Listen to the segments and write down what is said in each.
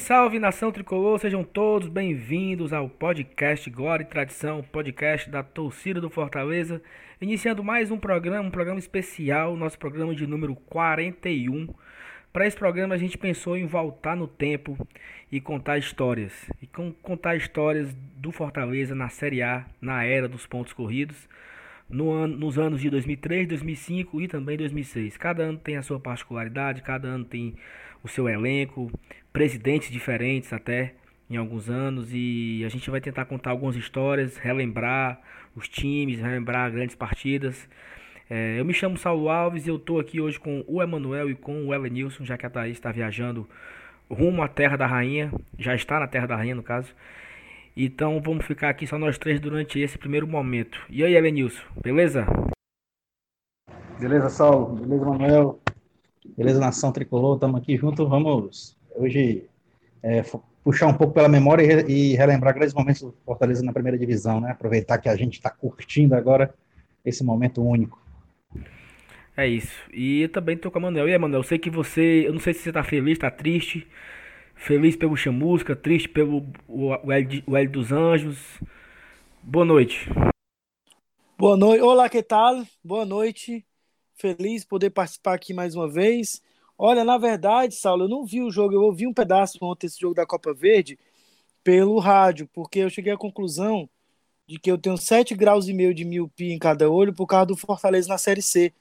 salve nação tricolor, sejam todos bem-vindos ao podcast Glória e Tradição, podcast da torcida do Fortaleza, iniciando mais um programa, um programa especial, nosso programa de número 41. Para esse programa a gente pensou em voltar no tempo e contar histórias, e contar histórias do Fortaleza na Série A, na era dos pontos corridos, no ano, nos anos de 2003, 2005 e também 2006. Cada ano tem a sua particularidade, cada ano tem o seu elenco, presidentes diferentes até em alguns anos e a gente vai tentar contar algumas histórias, relembrar os times, relembrar grandes partidas. É, eu me chamo Saulo Alves e eu estou aqui hoje com o Emanuel e com o Elenilson, já que a Thaís está viajando rumo à Terra da Rainha, já está na Terra da Rainha no caso. Então vamos ficar aqui só nós três durante esse primeiro momento. E aí, Elenilson, beleza? Beleza, Saulo? Beleza, Manuel? Beleza, Nação Tricolor, estamos aqui juntos. Vamos hoje é, puxar um pouco pela memória e, relembrar grandes momentos do Fortaleza na primeira divisão, né? Aproveitar que a gente está curtindo agora esse momento único. É isso. E eu também estou com a Manuel. E aí, Manuel, eu sei que você. Eu não sei se você está feliz, está triste. Feliz pelo Chamusca, triste pelo o, o, L, o L dos Anjos. Boa noite. Boa noite. Olá, que tal? Boa noite feliz poder participar aqui mais uma vez. Olha, na verdade, Saulo, eu não vi o jogo, eu ouvi um pedaço ontem esse jogo da Copa Verde pelo rádio, porque eu cheguei à conclusão de que eu tenho 7 graus e meio de miopia em cada olho por causa do Fortaleza na Série C,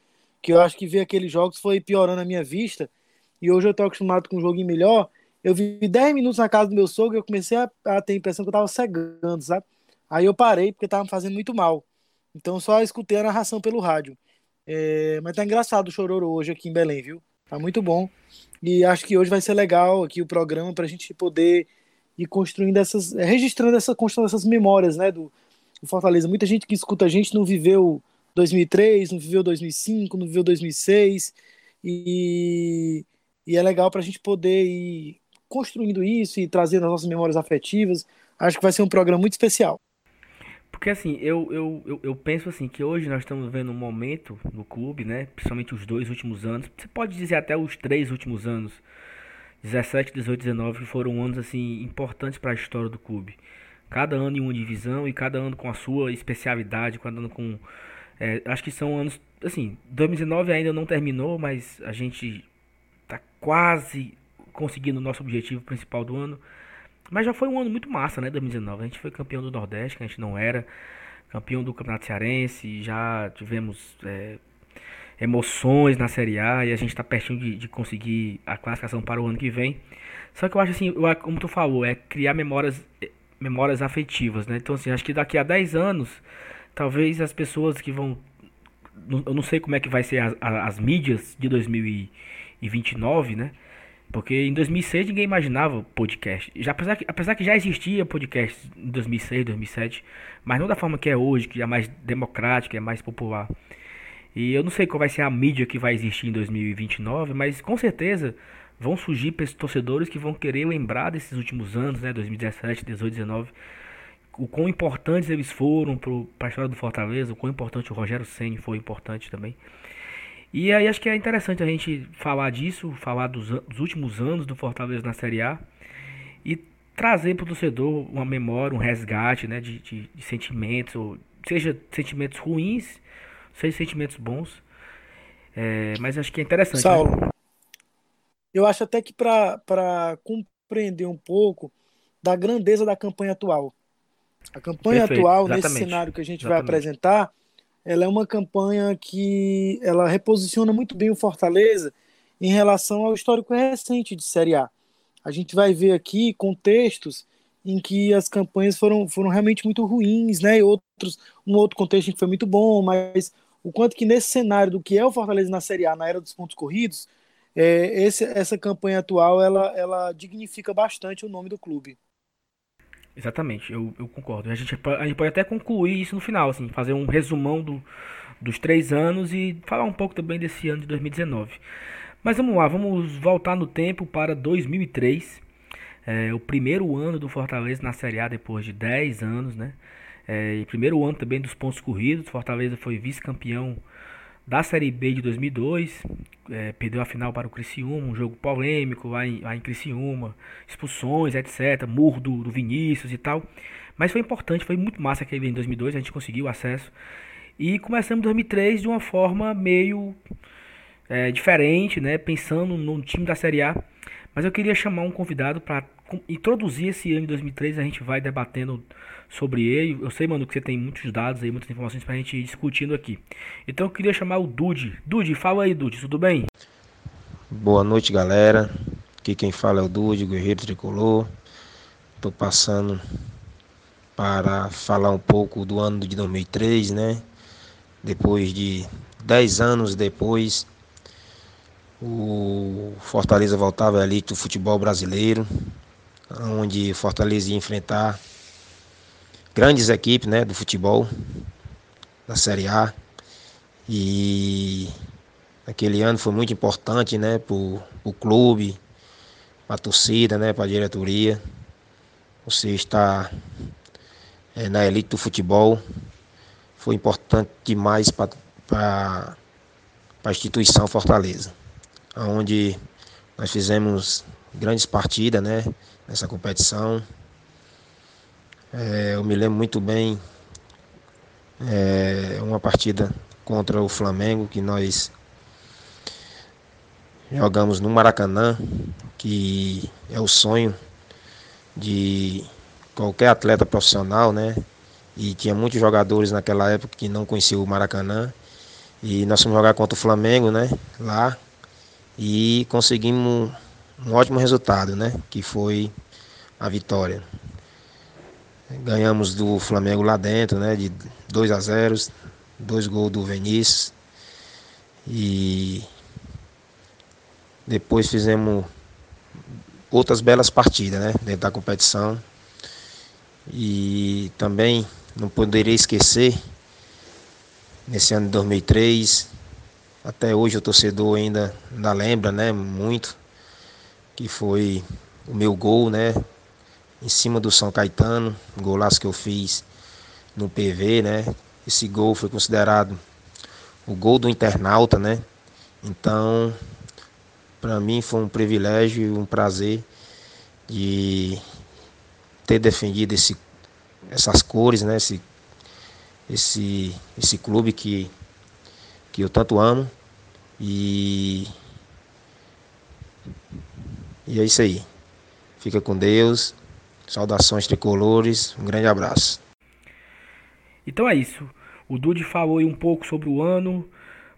que eu acho que ver aqueles jogos foi piorando a minha vista, e hoje eu estou acostumado com um joguinho melhor. Eu vi 10 minutos na casa do meu sogro e eu comecei a, a ter a impressão que eu estava cegando, sabe? Aí eu parei porque estava me fazendo muito mal. Então só escutei a narração pelo rádio. É, mas tá engraçado o Chororo hoje aqui em Belém, viu? Tá muito bom. E acho que hoje vai ser legal aqui o programa para a gente poder ir construindo essas, é, registrando essa construção dessas memórias, né, do, do, Fortaleza. Muita gente que escuta a gente não viveu 2003, não viveu 2005, não viveu 2006 e, e é legal para a gente poder ir construindo isso e trazendo as nossas memórias afetivas. Acho que vai ser um programa muito especial. Porque assim, eu, eu, eu, eu, penso assim que hoje nós estamos vendo um momento no clube, né? Principalmente os dois últimos anos. Você pode dizer até os três últimos anos. 17, 18, 19, que foram anos assim importantes para a história do clube. Cada ano em uma divisão e cada ano com a sua especialidade, cada ano com. É, acho que são anos. Assim, 2019 ainda não terminou, mas a gente tá quase conseguindo o nosso objetivo principal do ano. Mas já foi um ano muito massa, né? 2019. A gente foi campeão do Nordeste, que a gente não era. Campeão do Campeonato Cearense. Já tivemos é, emoções na Série A. E a gente está pertinho de, de, conseguir a classificação para o ano que vem. Só que eu acho assim, como tu falou, é criar memórias, memórias afetivas, né? Então, assim, acho que daqui a 10 anos, talvez as pessoas que vão. Eu não sei como é que vai ser as, as mídias de 2029, né? Porque em 2006 ninguém imaginava podcast. Já, apesar, que, apesar que já existia podcast em 2006, 2007, mas não da forma que é hoje, que é mais democrática, é mais popular. E eu não sei qual vai ser a mídia que vai existir em 2029, mas com certeza vão surgir torcedores que vão querer lembrar desses últimos anos, né, 2017, 18, 19, o quão importantes eles foram para a história do Fortaleza, o quão importante o Rogério Senni foi importante também. E aí acho que é interessante a gente falar disso, falar dos, dos últimos anos do Fortaleza na Série A e trazer para o torcedor uma memória, um resgate né, de, de, de sentimentos, ou, seja sentimentos ruins, seja sentimentos bons. É, mas acho que é interessante. Né? Saulo, né? eu acho até que para compreender um pouco da grandeza da campanha atual. A campanha Perfeito, atual, nesse cenário que a gente exatamente. vai apresentar, ela é uma campanha que ela reposiciona muito bem o Fortaleza em relação ao histórico recente de Série A. A gente vai ver aqui contextos em que as campanhas foram, foram realmente muito ruins, né? E outros, um outro contexto em que foi muito bom, mas o quanto que nesse cenário do que é o Fortaleza na Série A, na era dos pontos corridos, é, esse, essa campanha atual ela, ela dignifica bastante o nome do clube. Exatamente, eu, eu concordo. A gente, a gente pode até concluir isso no final, assim, fazer um resumão do, dos três anos e falar um pouco também desse ano de 2019. Mas vamos lá, vamos voltar no tempo para 2003, é, o primeiro ano do Fortaleza na Série A depois de 10 anos, né? É, e primeiro ano também dos pontos corridos. Fortaleza foi vice-campeão da Série B de 2002, é, perdeu a final para o Criciúma, um jogo polêmico lá em, lá em Criciúma, expulsões, etc, murro do, do Vinícius e tal. Mas foi importante, foi muito massa aquele em 2002, a gente conseguiu acesso. E começamos 2003 de uma forma meio é, diferente, né? Pensando no time da Série A. Mas eu queria chamar um convidado para introduzir esse ano de 2003. A gente vai debatendo sobre ele. Eu sei, mano, que você tem muitos dados aí, muitas informações para a gente ir discutindo aqui. Então eu queria chamar o Dude. Dude, fala aí, Dude, tudo bem? Boa noite, galera. Aqui quem fala é o Dude, Guerreiro Tricolor. Tô passando para falar um pouco do ano de 2003, né? Depois de 10 anos depois, o Fortaleza voltava elite do futebol brasileiro, onde Fortaleza ia enfrentar grandes equipes né, do futebol da Série A. E aquele ano foi muito importante né, para o clube, para a torcida, né, para a diretoria. Você está é, na elite do futebol foi importante demais para a instituição Fortaleza, onde nós fizemos grandes partidas né, nessa competição. É, eu me lembro muito bem é, uma partida contra o Flamengo que nós jogamos no Maracanã, que é o sonho de qualquer atleta profissional, né? e tinha muitos jogadores naquela época que não conheciam o Maracanã. E nós fomos jogar contra o Flamengo, né? Lá. E conseguimos um ótimo resultado, né? Que foi a vitória. Ganhamos do Flamengo lá dentro, né? De 2 a 0, dois gols do Vinícius. E depois fizemos outras belas partidas, né? Dentro da competição. E também não poderia esquecer, nesse ano de 2003, até hoje o torcedor ainda, ainda lembra, né, muito, que foi o meu gol, né, em cima do São Caetano, um golaço que eu fiz no PV, né, esse gol foi considerado o gol do internauta, né, então, para mim foi um privilégio e um prazer de ter defendido esse essas cores, né? Esse, esse, esse clube que, que eu tanto amo. E, e é isso aí. Fica com Deus. Saudações tricolores. Um grande abraço. Então é isso. O Dude falou aí um pouco sobre o ano.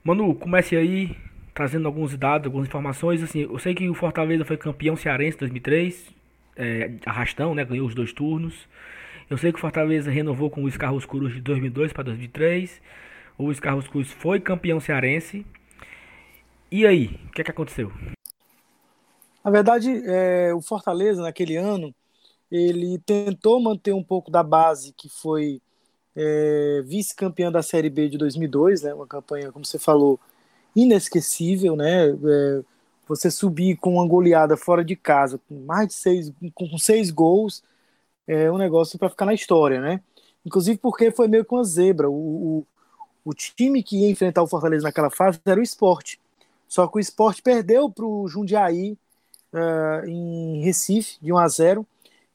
Manu, comece aí trazendo alguns dados, algumas informações. Assim, eu sei que o Fortaleza foi campeão cearense em 2003, é, arrastão, né? Ganhou os dois turnos. Eu sei que o Fortaleza renovou com o Luiz Carlos Cruz de 2002 para 2003. O Luiz Carlos Cruz foi campeão cearense. E aí, o que, é que aconteceu? Na verdade, é, o Fortaleza, naquele ano, ele tentou manter um pouco da base que foi é, vice-campeão da Série B de 2002, né? Uma campanha, como você falou, inesquecível, né? É, você subir com uma goleada fora de casa, com mais de seis, com seis gols, é um negócio para ficar na história, né? Inclusive porque foi meio que uma zebra. O, o, o, time que ia enfrentar o Fortaleza naquela fase era o esporte. Só que o esporte perdeu para o Jundiaí uh, em Recife, de 1 a 0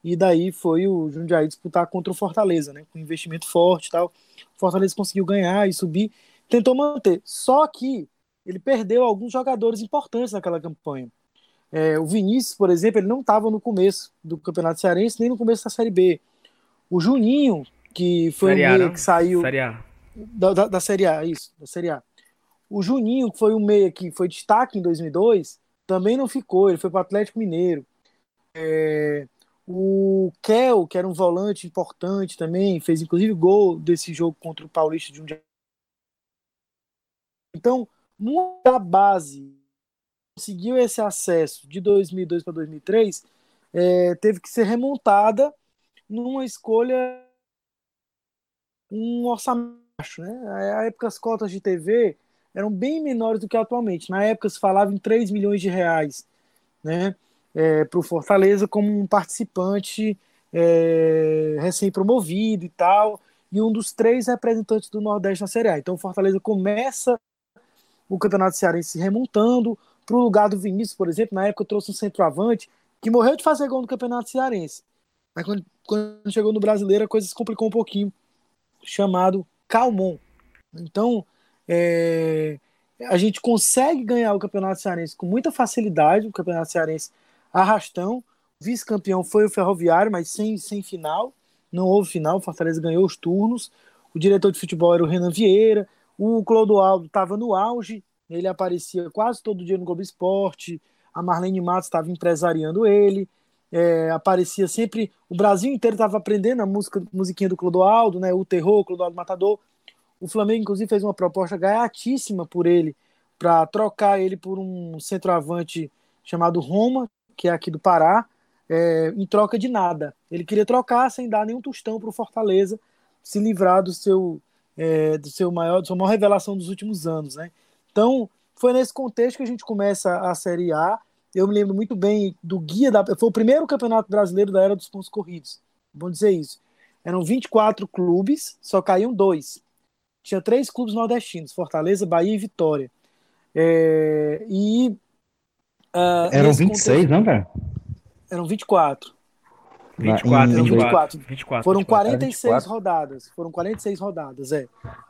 e daí foi o Jundiaí disputar contra o Fortaleza, né? Com investimento forte e tal. O Fortaleza conseguiu ganhar e subir, tentou manter. Só que ele perdeu alguns jogadores importantes naquela campanha. É, o Vinícius, por exemplo, ele não estava no começo do Campeonato Cearense, nem no começo da Série B. O Juninho, que foi série o meia que saiu. Série A. Da, da, da, Série A, isso, da Série A. O Juninho, que foi o meia que foi destaque em 2002, também não ficou, ele foi para o Atlético Mineiro. É, o Kel, que era um volante importante também, fez inclusive gol desse jogo contra o Paulista de um dia. Então, muita base conseguiu esse acesso de 2002 para 2003, é, teve que ser remontada numa escolha, um orçamento, né? Na época as cotas de TV eram bem menores do que atualmente. Na época se falava em 3 milhões de reais, né? É, para o Fortaleza como um participante é, recém-promovido e tal, e um dos três representantes do Nordeste na Série A. Então o Fortaleza começa o Campeonato Cearense remontando, para o lugar do Vinícius, por exemplo, na época eu trouxe um centroavante que morreu de fazer gol no Campeonato Cearense. Mas quando, quando chegou no Brasileiro, a coisa se complicou um pouquinho, chamado Calmon. Então, é, a gente consegue ganhar o Campeonato Cearense com muita facilidade, o Campeonato Cearense arrastão. Vice-campeão foi o Ferroviário, mas sem, sem final. Não houve final, o Fortaleza ganhou os turnos. O diretor de futebol era o Renan Vieira. O Clodoaldo estava no auge, ele aparecia quase todo dia no Globo Esporte. A Marlene Matos estava empresariando ele. É, aparecia sempre. O Brasil inteiro estava aprendendo a música, musiquinha do Clodoaldo, né? O terror, Clodoaldo Matador. O Flamengo, inclusive, fez uma proposta gaiatíssima por ele, para trocar ele por um centroavante chamado Roma, que é aqui do Pará, é, em troca de nada. Ele queria trocar sem dar nenhum tostão para o Fortaleza se livrar do seu, é, do seu maior, da sua maior revelação dos últimos anos, né? Então, foi nesse contexto que a gente começa a Série A. Eu me lembro muito bem do guia da. Foi o primeiro campeonato brasileiro da era dos pontos corridos. Vamos dizer isso. Eram 24 clubes, só caíam dois tinha três clubes nordestinos: Fortaleza, Bahia e Vitória. É, e. Uh, Eram 26, contexto, não, cara? Eram 24. 24, 24, 24. Foram 46 24. rodadas. Foram 46 rodadas, é.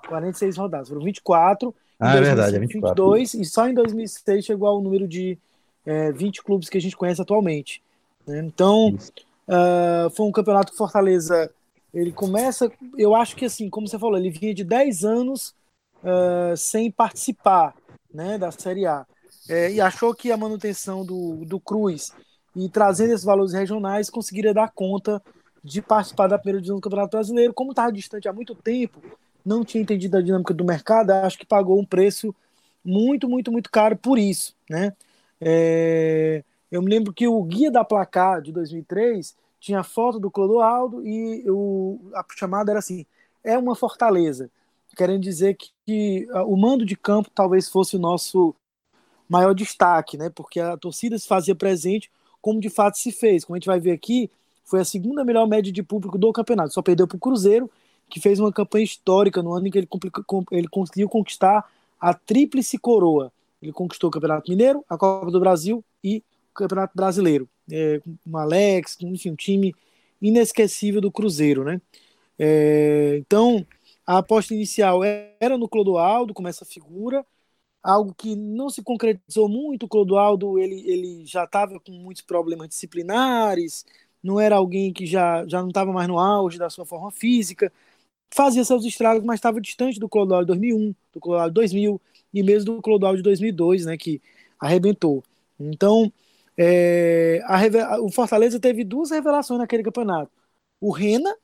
46 rodadas. Foram 24. Ah, é verdade, é 24. 22, e só em 2006 chegou ao número de é, 20 clubes que a gente conhece atualmente. Né? Então, uh, foi um campeonato que Fortaleza ele começa, eu acho que assim, como você falou, ele vinha de 10 anos uh, sem participar né, da Série A. É, e achou que a manutenção do, do Cruz e trazendo esses valores regionais conseguiria dar conta de participar da primeira divisão do Campeonato Brasileiro. Como estava distante há muito tempo, não tinha entendido a dinâmica do mercado, acho que pagou um preço muito, muito, muito caro por isso. Né? É, eu me lembro que o guia da placar de 2003 tinha a foto do Clodoaldo e o, a chamada era assim: é uma fortaleza. Querendo dizer que, que o mando de campo talvez fosse o nosso maior destaque, né? Porque a torcida se fazia presente, como de fato se fez. Como a gente vai ver aqui, foi a segunda melhor média de público do campeonato. Só perdeu para o Cruzeiro, que fez uma campanha histórica no ano em que ele, ele conseguiu conquistar a tríplice coroa. Ele conquistou o Campeonato Mineiro, a Copa do Brasil e o Campeonato Brasileiro é, com Alex, enfim, um time inesquecível do Cruzeiro, né? É, então, a aposta inicial era no Clodoaldo, como essa figura, algo que não se concretizou muito. O Clodoaldo ele, ele já estava com muitos problemas disciplinares, não era alguém que já, já não estava mais no auge da sua forma física, fazia seus estragos, mas estava distante do Clodoaldo de 2001, do Clodoaldo de 2000 e mesmo do Clodoaldo de 2002, né, que arrebentou. Então, é, a, o Fortaleza teve duas revelações naquele campeonato. O Rena,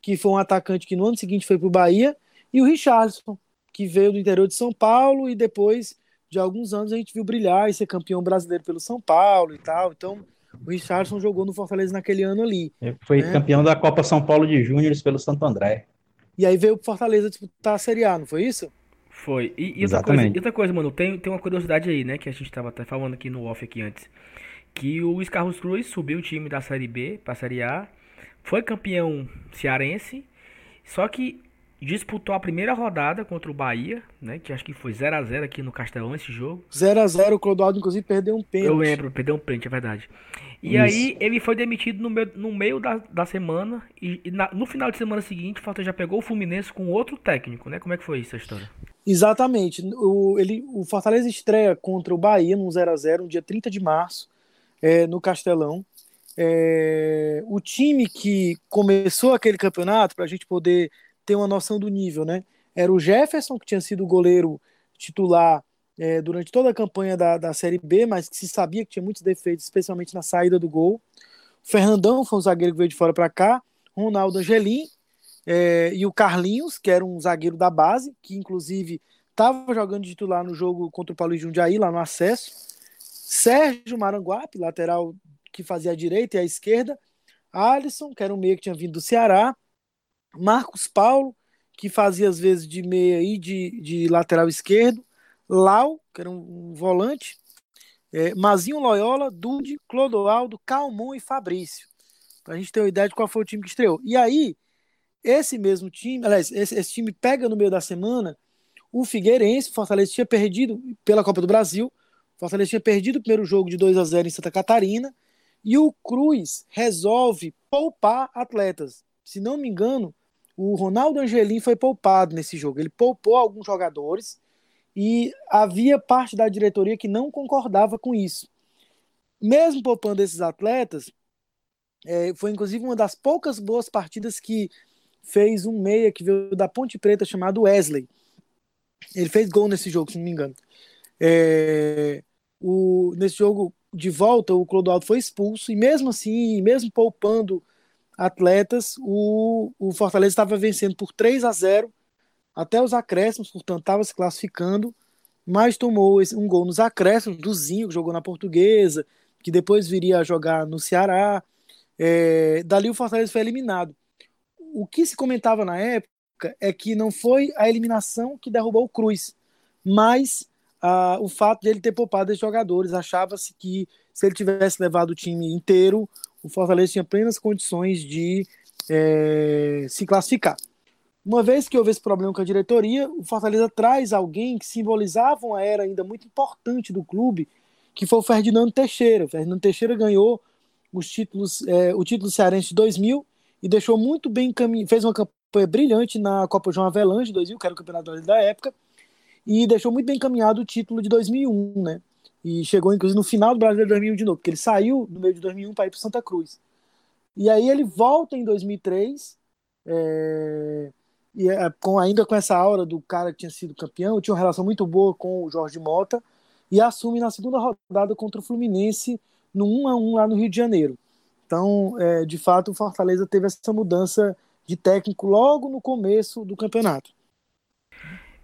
que foi um atacante que no ano seguinte foi para o Bahia, e o Richardson, que veio do interior de São Paulo e depois de alguns anos a gente viu brilhar e ser campeão brasileiro pelo São Paulo e tal. Então, o Richardson jogou no Fortaleza naquele ano ali. Ele foi né? campeão da Copa São Paulo de Júniores pelo Santo André. E aí veio o Fortaleza disputar a Série A, não foi isso? Foi. E, e outra, coisa, outra coisa, mano, tem, tem uma curiosidade aí, né, que a gente tava até falando aqui no off aqui antes que o Luiz Carlos Cruz subiu o time da Série B para a Série A, foi campeão cearense, só que disputou a primeira rodada contra o Bahia, né, que acho que foi 0 a 0 aqui no Castelão esse jogo. 0 a 0 o Clodoaldo inclusive perdeu um pênalti. Eu lembro, perdeu um pênalti, é verdade. E Isso. aí ele foi demitido no meio, no meio da, da semana e, e na, no final de semana seguinte o Fortaleza já pegou o Fluminense com outro técnico, né? Como é que foi isso a história? Exatamente. O, ele, o Fortaleza estreia contra o Bahia no 0 a 0 no dia 30 de março é, no Castelão. É, o time que começou aquele campeonato, para a gente poder ter uma noção do nível, né? Era o Jefferson, que tinha sido goleiro titular é, durante toda a campanha da, da Série B, mas que se sabia que tinha muitos defeitos, especialmente na saída do gol. O Fernandão foi um zagueiro que veio de fora para cá. Ronaldo Angelim é, e o Carlinhos, que era um zagueiro da base, que inclusive estava jogando titular no jogo contra o Paulo Jundiaí, lá no acesso. Sérgio Maranguape, lateral que fazia a direita e a esquerda. Alisson, que era um meia que tinha vindo do Ceará. Marcos Paulo, que fazia às vezes de meia e de, de lateral esquerdo. Lau, que era um, volante. É, Mazinho Loyola, Dude, Clodoaldo, Calmon e Fabrício. Pra gente ter uma ideia de qual foi o time que estreou. E aí, esse mesmo time, aliás, esse, esse time pega no meio da semana o Figueirense, o Fortaleza tinha perdido pela Copa do Brasil, Fortaleza tinha perdido o primeiro jogo de 2 a 0 em Santa Catarina, e o Cruz resolve poupar atletas. Se não me engano, o Ronaldo Angelim foi poupado nesse jogo. Ele poupou alguns jogadores e havia parte da diretoria que não concordava com isso. Mesmo poupando esses atletas, é, foi inclusive uma das poucas boas partidas que fez um meia que veio da Ponte Preta chamado Wesley. Ele fez gol nesse jogo, se não me engano. É, o, nesse jogo de volta, o Clodoaldo foi expulso, e mesmo assim, mesmo poupando atletas, o, o Fortaleza estava vencendo por 3 a 0 até os acréscimos, portanto, estava se classificando, mas tomou um gol nos acréscimos do Zinho, que jogou na Portuguesa, que depois viria a jogar no Ceará. É, dali o Fortaleza foi eliminado. O que se comentava na época é que não foi a eliminação que derrubou o Cruz, mas ah, o fato de ele ter poupado esses jogadores. Achava-se que se ele tivesse levado o time inteiro, o Fortaleza tinha plenas condições de é, se classificar. Uma vez que houve esse problema com a diretoria, o Fortaleza traz alguém que simbolizava uma era ainda muito importante do clube, que foi o Ferdinando Teixeira. O Ferdinando Teixeira ganhou os títulos, é, o título cearense de 2000 e deixou muito bem encaminhado, fez uma campanha brilhante na Copa João Avelange de 2000, que era o campeonato da época, e deixou muito bem encaminhado o título de 2001, né? E chegou, inclusive, no final do Brasileiro de 2001 de novo, porque ele saiu no meio de 2001 para ir para Santa Cruz. E aí ele volta em 2003, é, e é, com, ainda com essa aura do cara que tinha sido campeão, tinha uma relação muito boa com o Jorge Mota, e assume na segunda rodada contra o Fluminense no 1 a 1 lá no Rio de Janeiro. Então, é, de fato, o Fortaleza teve essa mudança de técnico logo no começo do campeonato.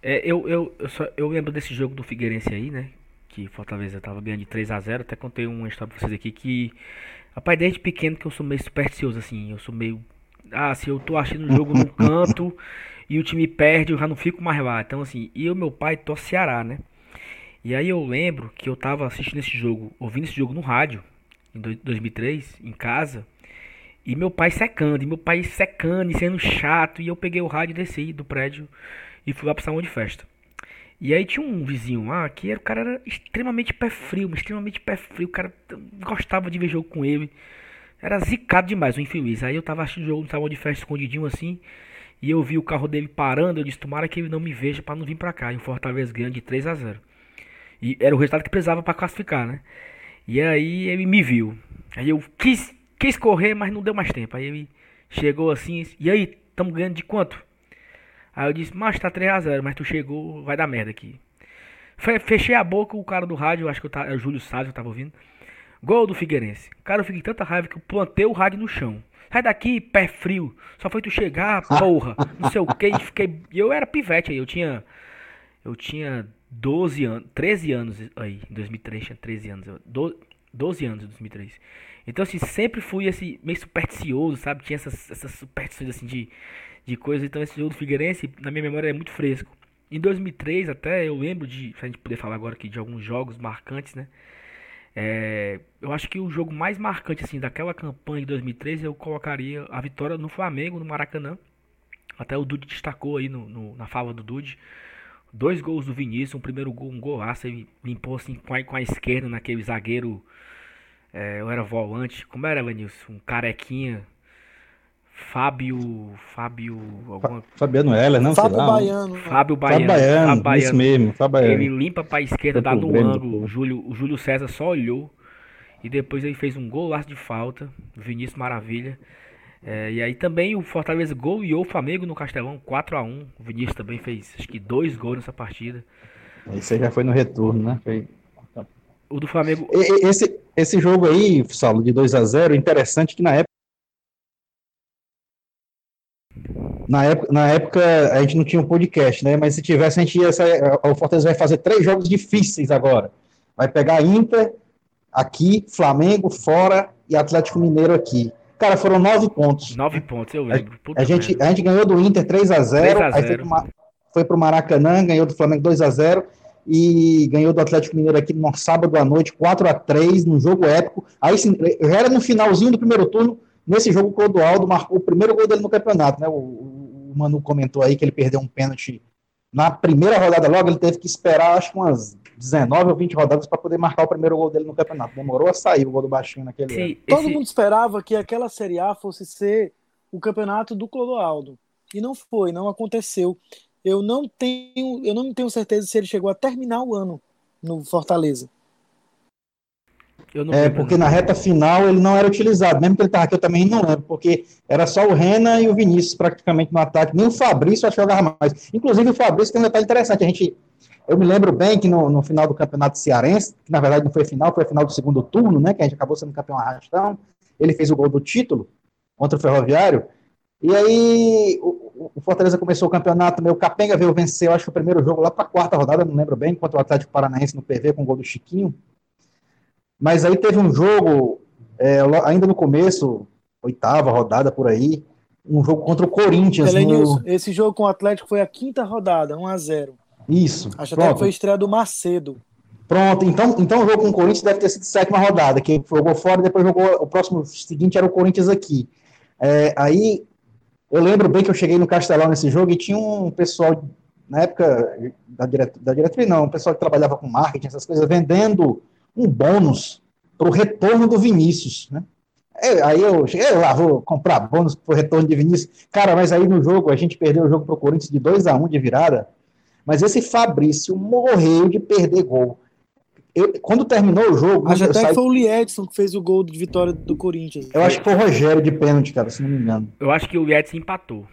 É, eu, eu, eu, só, eu lembro desse jogo do Figueirense aí, né? Que Fortaleza tava ganhando de 3 a 0 Até contei uma história pra vocês aqui que. Rapaz, desde pequeno que eu sou meio supersticioso, assim. Eu sou meio. Ah, se eu tô achando o jogo num canto e o time perde, eu já não fico mais lá. Então, assim, e o meu pai torce Ceará, né? E aí eu lembro que eu tava assistindo esse jogo, ouvindo esse jogo no rádio, em 2003, em casa, e meu pai secando, e meu pai secando e sendo chato, e eu peguei o rádio e desci do prédio e fui lá pro salão de festa. E aí tinha um vizinho lá que era, o cara era extremamente pé frio, extremamente pé frio, o cara gostava de ver jogo com ele. Era zicado demais o infeliz. Aí eu tava assistindo o jogo no salão de festa escondidinho assim, e eu vi o carro dele parando, eu disse, tomara que ele não me veja para não vir pra cá. E o Fortaleza ganha de 3 a 0 e era o resultado que precisava para classificar, né? E aí ele me viu. Aí eu quis, quis correr, mas não deu mais tempo. Aí ele chegou assim, e aí, estamos ganhando de quanto? Aí eu disse, mas tá 3x0, mas tu chegou, vai dar merda aqui. Fechei a boca, o cara do rádio, acho que eu tava, é o Júlio Sávio, eu tava ouvindo. Gol do Figueirense. Cara, eu fiquei tanta raiva que eu plantei o rádio no chão. Sai daqui, pé frio. Só foi tu chegar, porra. Não sei o que. Fiquei. Eu era pivete aí, eu tinha. Eu tinha 12 anos, 13 anos aí, em 2003 tinha 13 anos, 12 anos em 2003. Então assim, sempre fui assim, meio supersticioso, sabe? Tinha essas, essas superstições assim de, de coisas. Então esse jogo do Figueirense, na minha memória, é muito fresco. Em 2003 até eu lembro de, se a gente poder falar agora aqui de alguns jogos marcantes, né? É, eu acho que o jogo mais marcante assim daquela campanha de 2003 eu colocaria a vitória no Flamengo, no Maracanã. Até o Dude destacou aí no, no na fala do Dude. Dois gols do Vinícius, um primeiro gol, um golaço, ele limpou assim com a, com a esquerda naquele zagueiro. É, eu era volante, como era, Vinícius? Um carequinha. Fábio. Fábio. Alguma... Fabiano Heller, não Fábio sei lá. Baiano. Fábio Baiano. Fábio Baiano, Fábio Baiano. Isso mesmo, Fábio Baiano. Ele limpa pra esquerda, dá no ângulo. O Júlio, o Júlio César só olhou. E depois ele fez um golaço de falta. Vinícius Maravilha. É, e aí também o Fortaleza goleou o Flamengo no Castelão 4 a 1 O Vinícius também fez acho que dois gols nessa partida. Esse já foi no retorno, né? Foi... O do Flamengo. Esse, esse jogo aí, Saulo, de 2 a 0 interessante que na época. Na época, na época a gente não tinha um podcast, né? Mas se tivesse, a gente ia. O Fortaleza vai fazer três jogos difíceis agora. Vai pegar Inter aqui, Flamengo fora e Atlético Mineiro aqui. Cara, foram nove pontos. Nove pontos, eu lembro. a, gente, a gente ganhou do Inter 3 a 0 aí foi pro, foi pro Maracanã, ganhou do Flamengo 2 a 0 e ganhou do Atlético Mineiro aqui no sábado à noite, 4 a 3 num jogo épico. Aí era no finalzinho do primeiro turno, nesse jogo o Clodoaldo marcou o primeiro gol dele no campeonato, né? O, o, o Manu comentou aí que ele perdeu um pênalti na primeira rodada logo, ele teve que esperar, acho que umas 19 ou 20 rodadas para poder marcar o primeiro gol dele no campeonato. Demorou a sair o gol do Baixinho naquele Sim, ano. Todo esse... mundo esperava que aquela Série A fosse ser o campeonato do Clodoaldo. E não foi, não aconteceu. Eu não tenho, eu não tenho certeza se ele chegou a terminar o ano no Fortaleza é, porque na reta final ele não era utilizado, mesmo que ele estava aqui, eu também não lembro, porque era só o Renan e o Vinícius praticamente no ataque, nem o Fabrício acho que jogava mais. Inclusive o Fabrício tem um detalhe interessante, a gente, eu me lembro bem que no, no final do campeonato cearense, que na verdade não foi final, foi final do segundo turno, né, que a gente acabou sendo campeão arrastão, ele fez o gol do título contra o Ferroviário, e aí o, o Fortaleza começou o campeonato, meu capenga veio vencer, eu acho que o primeiro jogo lá para a quarta rodada, não lembro bem, contra o Atlético Paranaense no PV com o gol do Chiquinho, mas aí teve um jogo, é, ainda no começo, oitava rodada por aí, um jogo contra o Corinthians. No... Esse jogo com o Atlético foi a quinta rodada, 1 a 0 Isso. Acho pronto. até que foi a estreia do Macedo. Pronto, então, então o jogo com o Corinthians deve ter sido sétima rodada, que jogou fora e depois jogou. O próximo seguinte era o Corinthians aqui. É, aí eu lembro bem que eu cheguei no Castelão nesse jogo e tinha um pessoal, na época da, direto, da diretoria, não, um pessoal que trabalhava com marketing, essas coisas, vendendo um bônus para o retorno do Vinícius, né? É, aí eu cheguei lá, vou comprar bônus para o retorno de Vinícius. Cara, mas aí no jogo, a gente perdeu o jogo para o Corinthians de 2 a 1 um de virada, mas esse Fabrício morreu de perder gol. Eu, quando terminou o jogo. Acho até saí... que foi o Liedson que fez o gol de vitória do Corinthians. Eu acho que foi o Rogério de pênalti, cara, se não me engano. Eu acho que o Liedson empatou.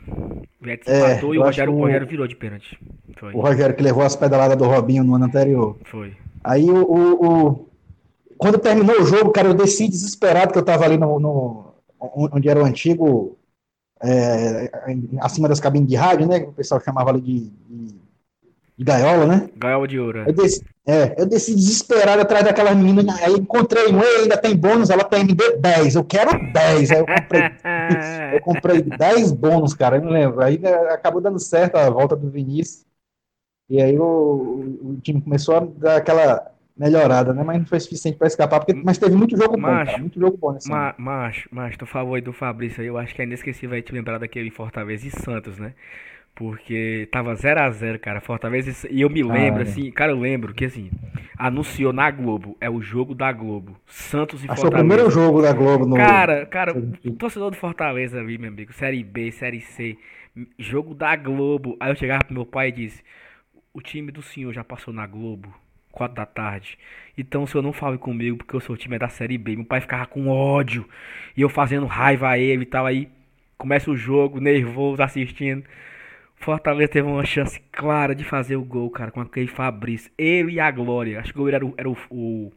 O Liedson é, empatou e o Rogério, o Rogério virou de pênalti. Foi. O Rogério que levou as pedaladas do Robinho no ano anterior. Foi. Aí o, o, o quando terminou o jogo, cara, eu desci desesperado, que eu tava ali no, no onde era o antigo, é, acima das cabines de rádio, né? Que o pessoal chamava ali de, de, de gaiola, né? Gaiola de ouro. É. Eu desci, é, eu desci desesperado atrás daquela menina, aí encontrei um, ainda tem bônus, ela tem MD 10, eu quero 10, aí eu comprei, eu comprei 10 bônus, cara, eu não lembro, aí né, acabou dando certo a volta do Vinícius, e aí o, o time começou a dar aquela melhorada, né? Mas não foi suficiente para escapar, porque, mas teve muito jogo macho, bom, cara, muito jogo bom nesse ma, Macho, macho, tu falou aí do Fabrício aí, eu acho que é inesquecível aí te lembrar daquele Fortaleza e Santos, né? Porque tava 0 a 0 cara, Fortaleza e eu me lembro, ah, assim, cara, eu lembro que assim, anunciou na Globo, é o jogo da Globo, Santos e Acho Fortaleza. o primeiro jogo da Globo no Cara, cara, o torcedor do Fortaleza ali, meu amigo, Série B, Série C, jogo da Globo. Aí eu chegava pro meu pai e disse: "O time do senhor já passou na Globo?" 4 da tarde. Então o senhor não fale comigo porque o seu time é da Série B. Meu pai ficava com ódio. E eu fazendo raiva a ele e tal. Aí começa o jogo, nervoso, assistindo. Fortaleza teve uma chance clara de fazer o gol, cara, com aquele Fabrício. Ele e a Glória. Acho que o goleiro era o, era o, o.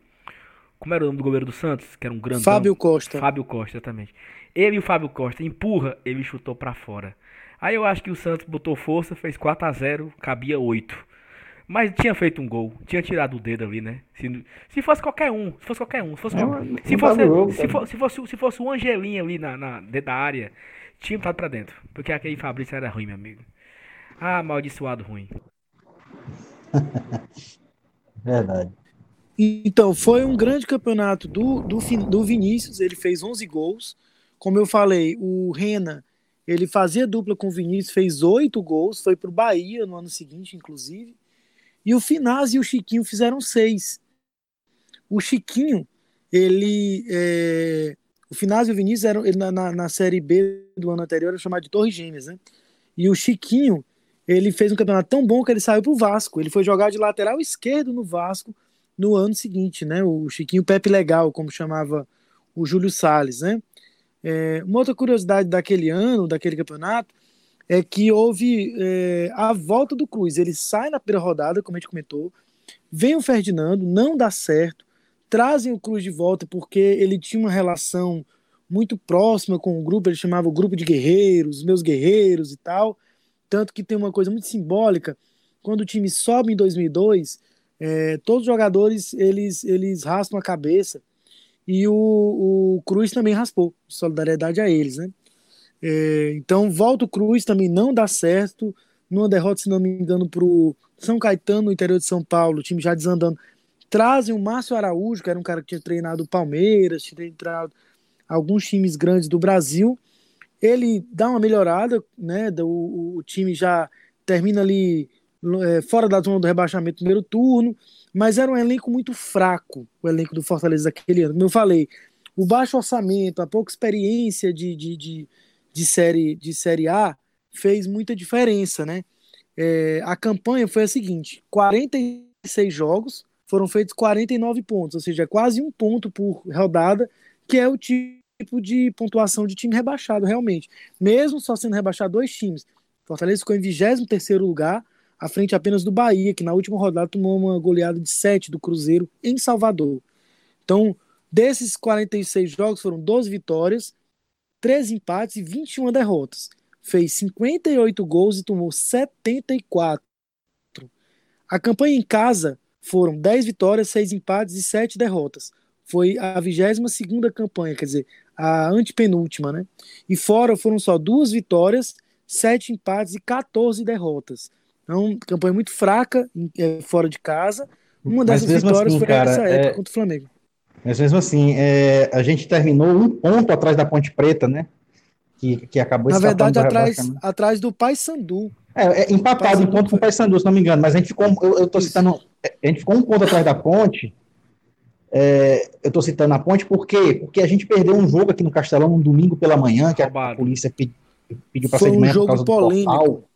Como era o nome do goleiro do Santos? Que era um grande. Fábio Costa. Fábio Costa, exatamente. Ele e o Fábio Costa empurra, ele chutou para fora. Aí eu acho que o Santos botou força, fez 4 a 0 cabia 8. Mas tinha feito um gol, tinha tirado o dedo ali, né? Se, se fosse qualquer um, se fosse qualquer um, se fosse, não, se, fosse jogo, se, for, se, fosse, se fosse o Angelinho ali na, na, dentro da área, tinha botado pra dentro. Porque aquele Fabrício era ruim, meu amigo. Ah, amaldiçoado ruim. Verdade. Então, foi um grande campeonato do, do, do Vinícius, ele fez 11 gols. Como eu falei, o Rena, ele fazia dupla com o Vinícius, fez 8 gols, foi pro Bahia no ano seguinte, inclusive. E o Finaz e o Chiquinho fizeram seis. O Chiquinho, ele. É... O Finaz e o Vinícius eram ele, na, na, na, Série B do ano anterior, era chamado de Torres Gêmeas, né? E o Chiquinho, ele fez um campeonato tão bom que ele saiu pro Vasco. Ele foi jogar de lateral esquerdo no Vasco no ano seguinte, né? O Chiquinho Pepe Legal, como chamava o Júlio Salles, né? É, uma outra curiosidade daquele ano, daquele campeonato, é que houve é, a volta do Cruz. Ele sai na primeira rodada, como a gente comentou, vem o Ferdinando, não dá certo, trazem o Cruz de volta porque ele tinha uma relação muito próxima com o grupo, ele chamava o grupo de guerreiros, meus guerreiros e tal. Tanto que tem uma coisa muito simbólica, quando o time sobe em 2002, é, todos os jogadores eles, eles raspam a cabeça e o, o Cruz também raspou, solidariedade a eles, né? É, então, volta o Cruz também não dá certo. Numa derrota, se não me engano, para o São Caetano, no interior de São Paulo, o time já desandando. Trazem o Márcio Araújo, que era um cara que tinha treinado o Palmeiras, tinha treinado alguns times grandes do Brasil. Ele dá uma melhorada, né? O, o time já termina ali é, fora da zona do rebaixamento primeiro turno, mas era um elenco muito fraco, o elenco do Fortaleza daquele ano. Como eu falei, o baixo orçamento, a pouca experiência de, de, de, de série, de série A fez muita diferença, né? É, a campanha foi a seguinte: 46 jogos, foram feitos 49 pontos, ou seja, quase um ponto por rodada, que é o tipo de pontuação de time rebaixado, realmente. Mesmo só sendo rebaixado dois times. Fortaleza ficou em 23 lugar, à frente apenas do Bahia, que na última rodada tomou uma goleada de 7 do Cruzeiro em Salvador. Então, desses 46 jogos, foram 12 vitórias, 13 empates e 21 derrotas. Fez 58 gols e tomou 74. A campanha em casa foram 10 vitórias, 6 empates e 7 derrotas. Foi a 22 campanha, quer dizer, a antepenúltima, né? E fora foram só duas vitórias, 7 empates e 14 derrotas. Então, campanha muito fraca é, fora de casa. Uma dessas vitórias assim, foi cara, essa época é... contra o Flamengo. Mas mesmo assim, é... a gente terminou um ponto atrás da Ponte Preta, né? Que, que acabou Na verdade, atrás, atrás do Paysandu. É, é empatado em ponto com o Paysandu, se não me engano. Mas a gente ficou, eu, eu citando, a gente ficou um ponto atrás da Ponte. É, eu estou citando a ponte por quê? Porque a gente perdeu um jogo aqui no Castelão um domingo pela manhã, que a, polícia pediu para sair de manhã um jogo por causa polêmico. do portal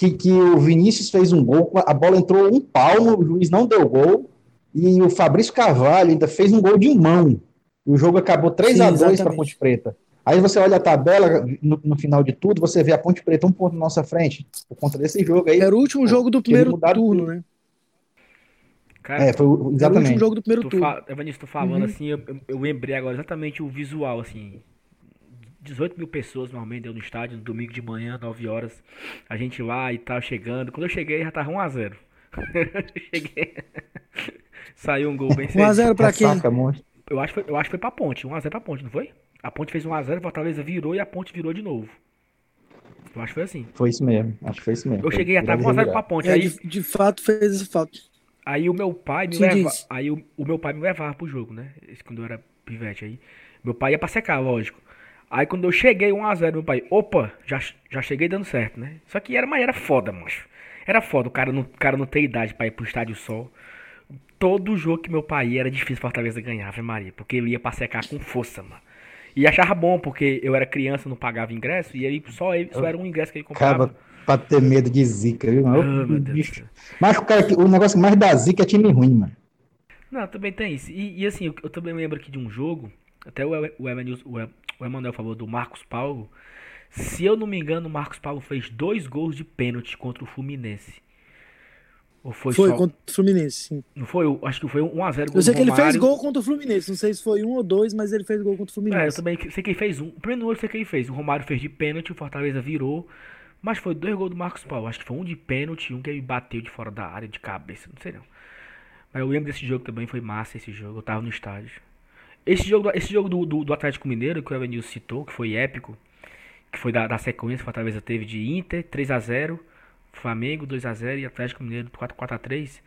que, que o Vinícius fez um gol, a bola entrou um palmo, o juiz não deu gol, e o Fabrício Carvalho ainda fez um gol de mão. E o jogo acabou 3 a 2 para a Ponte Preta. Aí você olha a tabela, no, no, final de tudo, você vê a Ponte Preta um ponto na nossa frente, por conta desse jogo aí. Era o último jogo do primeiro turno, né? Cara, é, foi exatamente. Era o último jogo do primeiro turno. Fa... Evanilson, tô falando uhum. assim, eu, eu lembrei agora exatamente o visual, assim, 18 mil pessoas normalmente deu no estádio, no domingo de manhã, 9 horas. A gente lá e tal, chegando. Quando eu cheguei já tava 1x0. cheguei. Saiu um gol bem cedo. 1x0 pra quem? Eu acho, que foi, eu acho que foi pra ponte. 1x0 pra ponte, não foi? A ponte fez 1x0, Fortaleza virou e a ponte virou de novo. Eu acho que foi assim. Foi isso mesmo. Acho que foi isso mesmo. Eu cheguei a estar 1x0 pra ponte. É, aí, de, de, fato fez esse fato. Aí o meu pai me levava. Aí o, o, meu pai me levava pro jogo, né? Quando eu era pivete aí. Meu pai ia pra secar, lógico. Aí quando eu cheguei 1x0, meu pai, opa, já, já cheguei dando certo, né? Só que era, mas era foda, macho. Era foda, o cara não, o cara não tem idade pra ir pro estádio sol. Todo jogo que meu pai ia era difícil Fortaleza ganhar, Ave Maria, porque ele ia pra secar com força, mano. E achava bom, porque eu era criança, não pagava ingresso, e aí só, ele, só era um ingresso que ele comprava. Acaba pra ter medo de zica, viu? Oh, meu Deus Mas o, cara, o negócio mais da zica é time ruim, mano. Não, também tem isso. E, e assim, eu, eu, também lembro aqui de um jogo, até o, o, o, o Emanuel falou do Marcos Paulo. Se eu não me engano, o Marcos Paulo fez dois gols de pênalti contra o Fluminense. Ou foi, foi só... contra o Fluminense, sim. Não foi? Acho que foi 1x0 Eu sei que ele fez gol contra o Fluminense. Não sei se foi um ou dois, mas ele fez gol contra o Fluminense. É, eu também sei que ele fez um. O primeiro gol eu sei que ele fez. O Romário fez de pênalti, o Fortaleza virou. Mas foi dois gols do Marcos Paulo. Acho que foi um de pênalti e um que ele bateu de fora da área, de cabeça. Não sei não. Mas eu lembro desse jogo também. Foi massa esse jogo. Eu tava no estádio. Esse jogo, esse jogo do, do, do Atlético Mineiro, que o Evanil citou, que foi épico, que foi da, da sequência que o Fortaleza teve de Inter, 3x0, Flamengo 2x0 e Atlético Mineiro 4x3.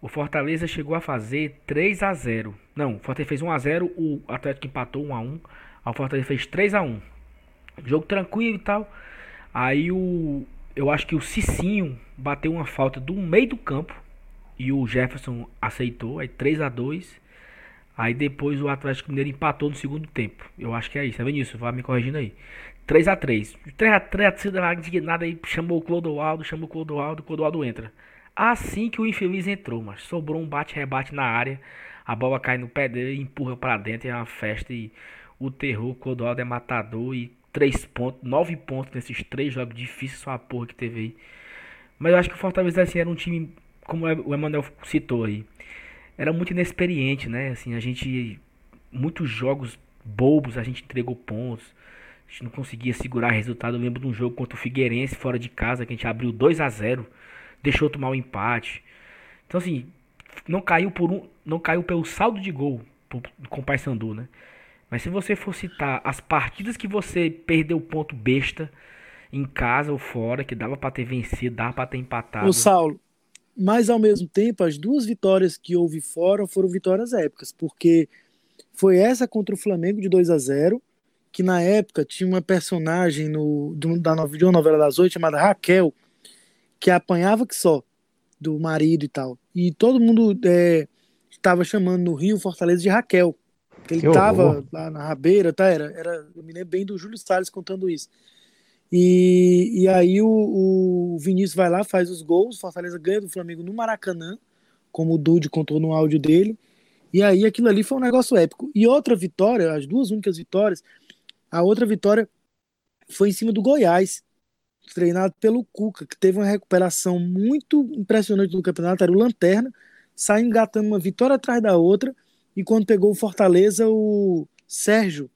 O Fortaleza chegou a fazer 3x0. Não, o Fortaleza fez 1x0, o Atlético empatou 1x1. O Fortaleza fez 3x1. Jogo tranquilo e tal. Aí o. Eu acho que o Cicinho bateu uma falta do meio do campo. E o Jefferson aceitou. Aí 3x2. Aí depois o Atlético Mineiro empatou no segundo tempo. Eu acho que é isso, tá vendo isso? Vai me corrigindo aí. 3x3. 3x3, a torcida lá indignada aí chamou o Clodoaldo, chamou o Clodoaldo, o Clodoaldo entra. Assim que o infeliz entrou, mas sobrou um bate-rebate na área. A bola cai no pé dele, empurra para dentro, é uma festa e o terror, o Clodoaldo é matador e 3 pontos, 9 pontos nesses três jogos difíceis, só a porra que teve aí. Mas eu acho que o Fortaleza assim, era um time, como o Emanuel citou aí, era muito inexperiente, né? Assim, a gente muitos jogos bobos, a gente entregou pontos. A gente não conseguia segurar resultado. Eu lembro de um jogo contra o Figueirense fora de casa que a gente abriu 2 a 0, deixou tomar o um empate. Então assim, não caiu por um, não caiu pelo saldo de gol com o Paysandu, né? Mas se você for citar as partidas que você perdeu ponto besta em casa ou fora, que dava para ter vencido, dava para ter empatado. O Saulo, mas ao mesmo tempo as duas vitórias que houve fora foram vitórias épicas, porque foi essa contra o Flamengo de 2 a 0 que na época tinha uma personagem no, da, de uma novela das oito chamada Raquel, que apanhava que só do marido e tal. E todo mundo é, estava chamando no Rio Fortaleza de Raquel. Que ele estava lá na rabeira, tá? Era, era, eu me lembro bem do Júlio Salles contando isso. E, e aí o, o Vinícius vai lá, faz os gols, Fortaleza ganha do Flamengo no Maracanã, como o Dude contou no áudio dele. E aí aquilo ali foi um negócio épico. E outra vitória, as duas únicas vitórias, a outra vitória foi em cima do Goiás, treinado pelo Cuca, que teve uma recuperação muito impressionante no campeonato, era o Lanterna, saiu engatando uma vitória atrás da outra, e quando pegou o Fortaleza, o Sérgio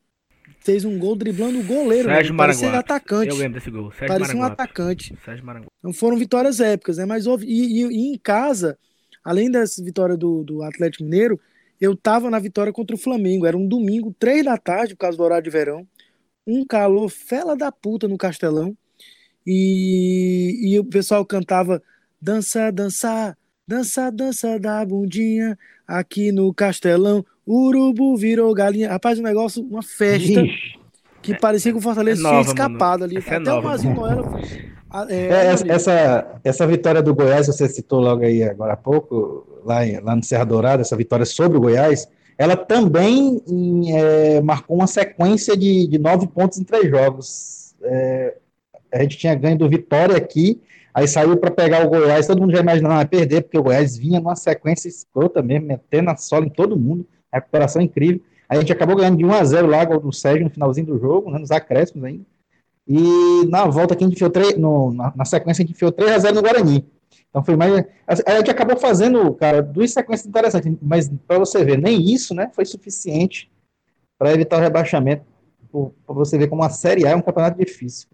fez um gol driblando o goleiro, Sérgio mano, parecia Maranguape. atacante. Eu lembro desse gol. Sérgio Parecia um atacante. Sérgio Maranguape. Então foram vitórias épicas, né? Mas houve. E, e- e em casa, além dessa vitória do, do Atlético Mineiro, eu tava na vitória contra o Flamengo. Era um domingo, três da tarde, por causa do horário de verão. Um calor fela da puta no Castelão. E, e o pessoal cantava dança, dança, dança, dança da bundinha aqui no Castelão. Urubu virou galinha. Rapaz, o negócio, uma festa Ixi. que parecia que o Fortaleza é tinha nova, escapado mano. ali. Essa é Até o nova, Mazinho mano. Loyola. ah, É, É, essa, essa, essa vitória do Goiás, você citou logo aí agora há pouco, lá, em- lá no Serra Dourada, essa vitória sobre o Goiás, ela também em, é, marcou uma sequência de, de nove pontos em três jogos. É, a gente tinha ganho do Vitória aqui, aí saiu para pegar o Goiás, todo mundo já imaginava que ia perder, porque o Goiás vinha numa sequência escrota mesmo, metendo a sola em todo mundo, recuperação incrível. A gente acabou ganhando de 1 a 0 lá, gol do Sérgio no finalzinho do jogo, né, nos acréscimos ainda. E na volta aqui a gente enfiou 3, no, na, na sequência a gente enfiou 3 a 0 no Guarani. Então foi mais. A gente acabou fazendo, cara, duas sequências interessantes, mas para você ver, nem isso, né, foi suficiente para evitar o rebaixamento. Para você ver como a Série A é um campeonato difícil.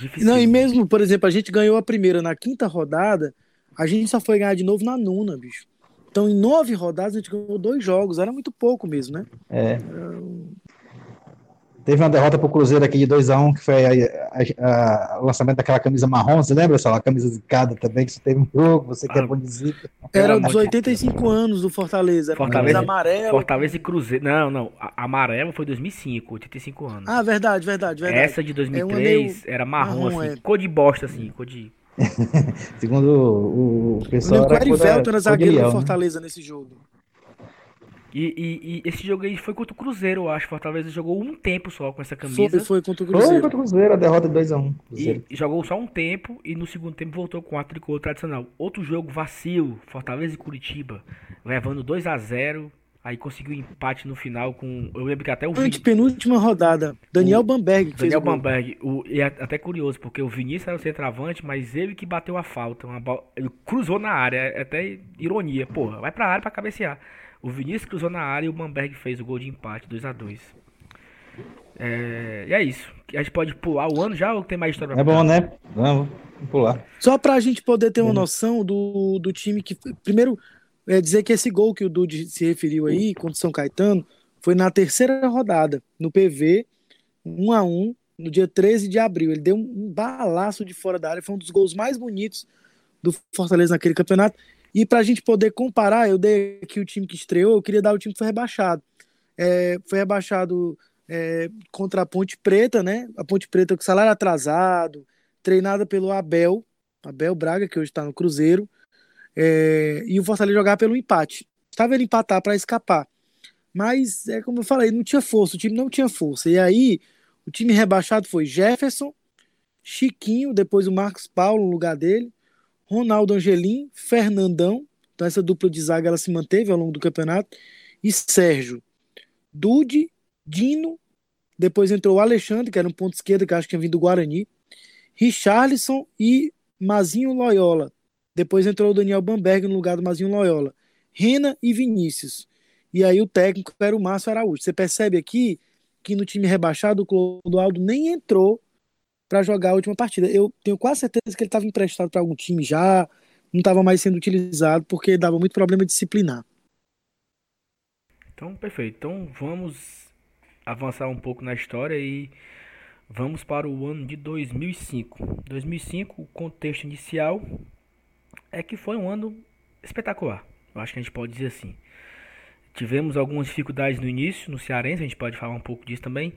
Difícil. Não, e mesmo, por exemplo, a gente ganhou a primeira na quinta rodada, a gente só foi ganhar de novo na nona, bicho. Então, em nove rodadas, a gente ganhou dois jogos. Era muito pouco mesmo, né? É. Teve uma derrota para o Cruzeiro aqui de 2x1, que foi o lançamento daquela camisa marrom, você lembra, só? A camisa zicada também, que você teve um jogo, você que é Ah, bom de zica. Era dos de 85 anos do Fortaleza. Era Fortaleza- camisa amarela. Fortaleza e Cruzeiro. Não, não. A amarela foi 2005, 85 anos. Ah, verdade, verdade, verdade. Essa de É 2003 era marrom, marrom, assim, é. cor de bosta, assim, cor de. Segundo o, o Eu pessoal. lembro que o era Erivelton era de zagueiro do né? Fortaleza nesse jogo. E, e- e esse jogo aí foi contra o Cruzeiro, eu acho. Fortaleza jogou um tempo só com essa Foi, camisa. foi contra o Foi Cruzeiro. contra o Cruzeiro, a derrota de 2x1. Cruzeiro. E jogou só um tempo e no segundo tempo voltou com a tricolor tradicional. Outro jogo vacilo, Fortaleza e Curitiba, levando 2 a 0 aí conseguiu empate no final com, eu lembro que até o Vini, Antepenúltima rodada. Daniel O Bamberg Daniel. Bamberg, o, e é até curioso, porque o Vinícius era o centroavante, mas ele que bateu a falta, bola, ele cruzou na área, é até ironia, porra, vai pra área pra cabecear. O Vinícius cruzou na área e o Bamberg fez o gol de empate, 2 a 2 é, E é isso. A gente pode pular o ano já ou tem mais história pra É bom, né? Vamos, pular. Só para a gente poder ter uma noção do, do time que. Primeiro, é dizer que esse gol que o Dude se referiu aí, contra o São Caetano, foi na terceira rodada, no PV, 1 a 1 no dia 13 de abril. Ele deu um, um balaço de fora da área, foi um dos gols mais bonitos do Fortaleza naquele campeonato. E para a gente poder comparar, eu dei aqui o time que estreou, eu queria dar o time que foi rebaixado. É, foi rebaixado é, contra a Ponte Preta, né? A Ponte Preta com salário atrasado, treinada pelo Abel, Abel Braga, que hoje está no Cruzeiro, é, e o Fortaleza jogar pelo empate. Estava ele empatar para escapar. Mas, é como eu falei, não tinha força, o time não tinha força. E aí, o time rebaixado foi Jefferson, Chiquinho, depois o Marcos Paulo no lugar dele, Ronaldo Angelim, Fernandão, então essa dupla de zaga ela se manteve ao longo do campeonato, e Sérgio. Dude, Dino, depois entrou o Alexandre, que era um ponto esquerdo, que acho que tinha vindo do Guarani, Richarlison e Mazinho Loyola. Depois entrou o Daniel Bamberg no lugar do Mazinho Loyola. Rena e Vinícius. E aí o técnico era o Márcio Araújo. Você percebe aqui que no time rebaixado o Clodoaldo nem entrou para jogar a última partida. Eu tenho quase certeza que ele estava emprestado para algum time já, não estava mais sendo utilizado porque dava muito problema disciplinar. Então, perfeito. Então, vamos avançar um pouco na história e vamos para o ano de 2005. 2005, o contexto inicial é que foi um ano espetacular. Eu acho que a gente pode dizer assim. Tivemos algumas dificuldades no início, no Cearense, a gente pode falar um pouco disso também.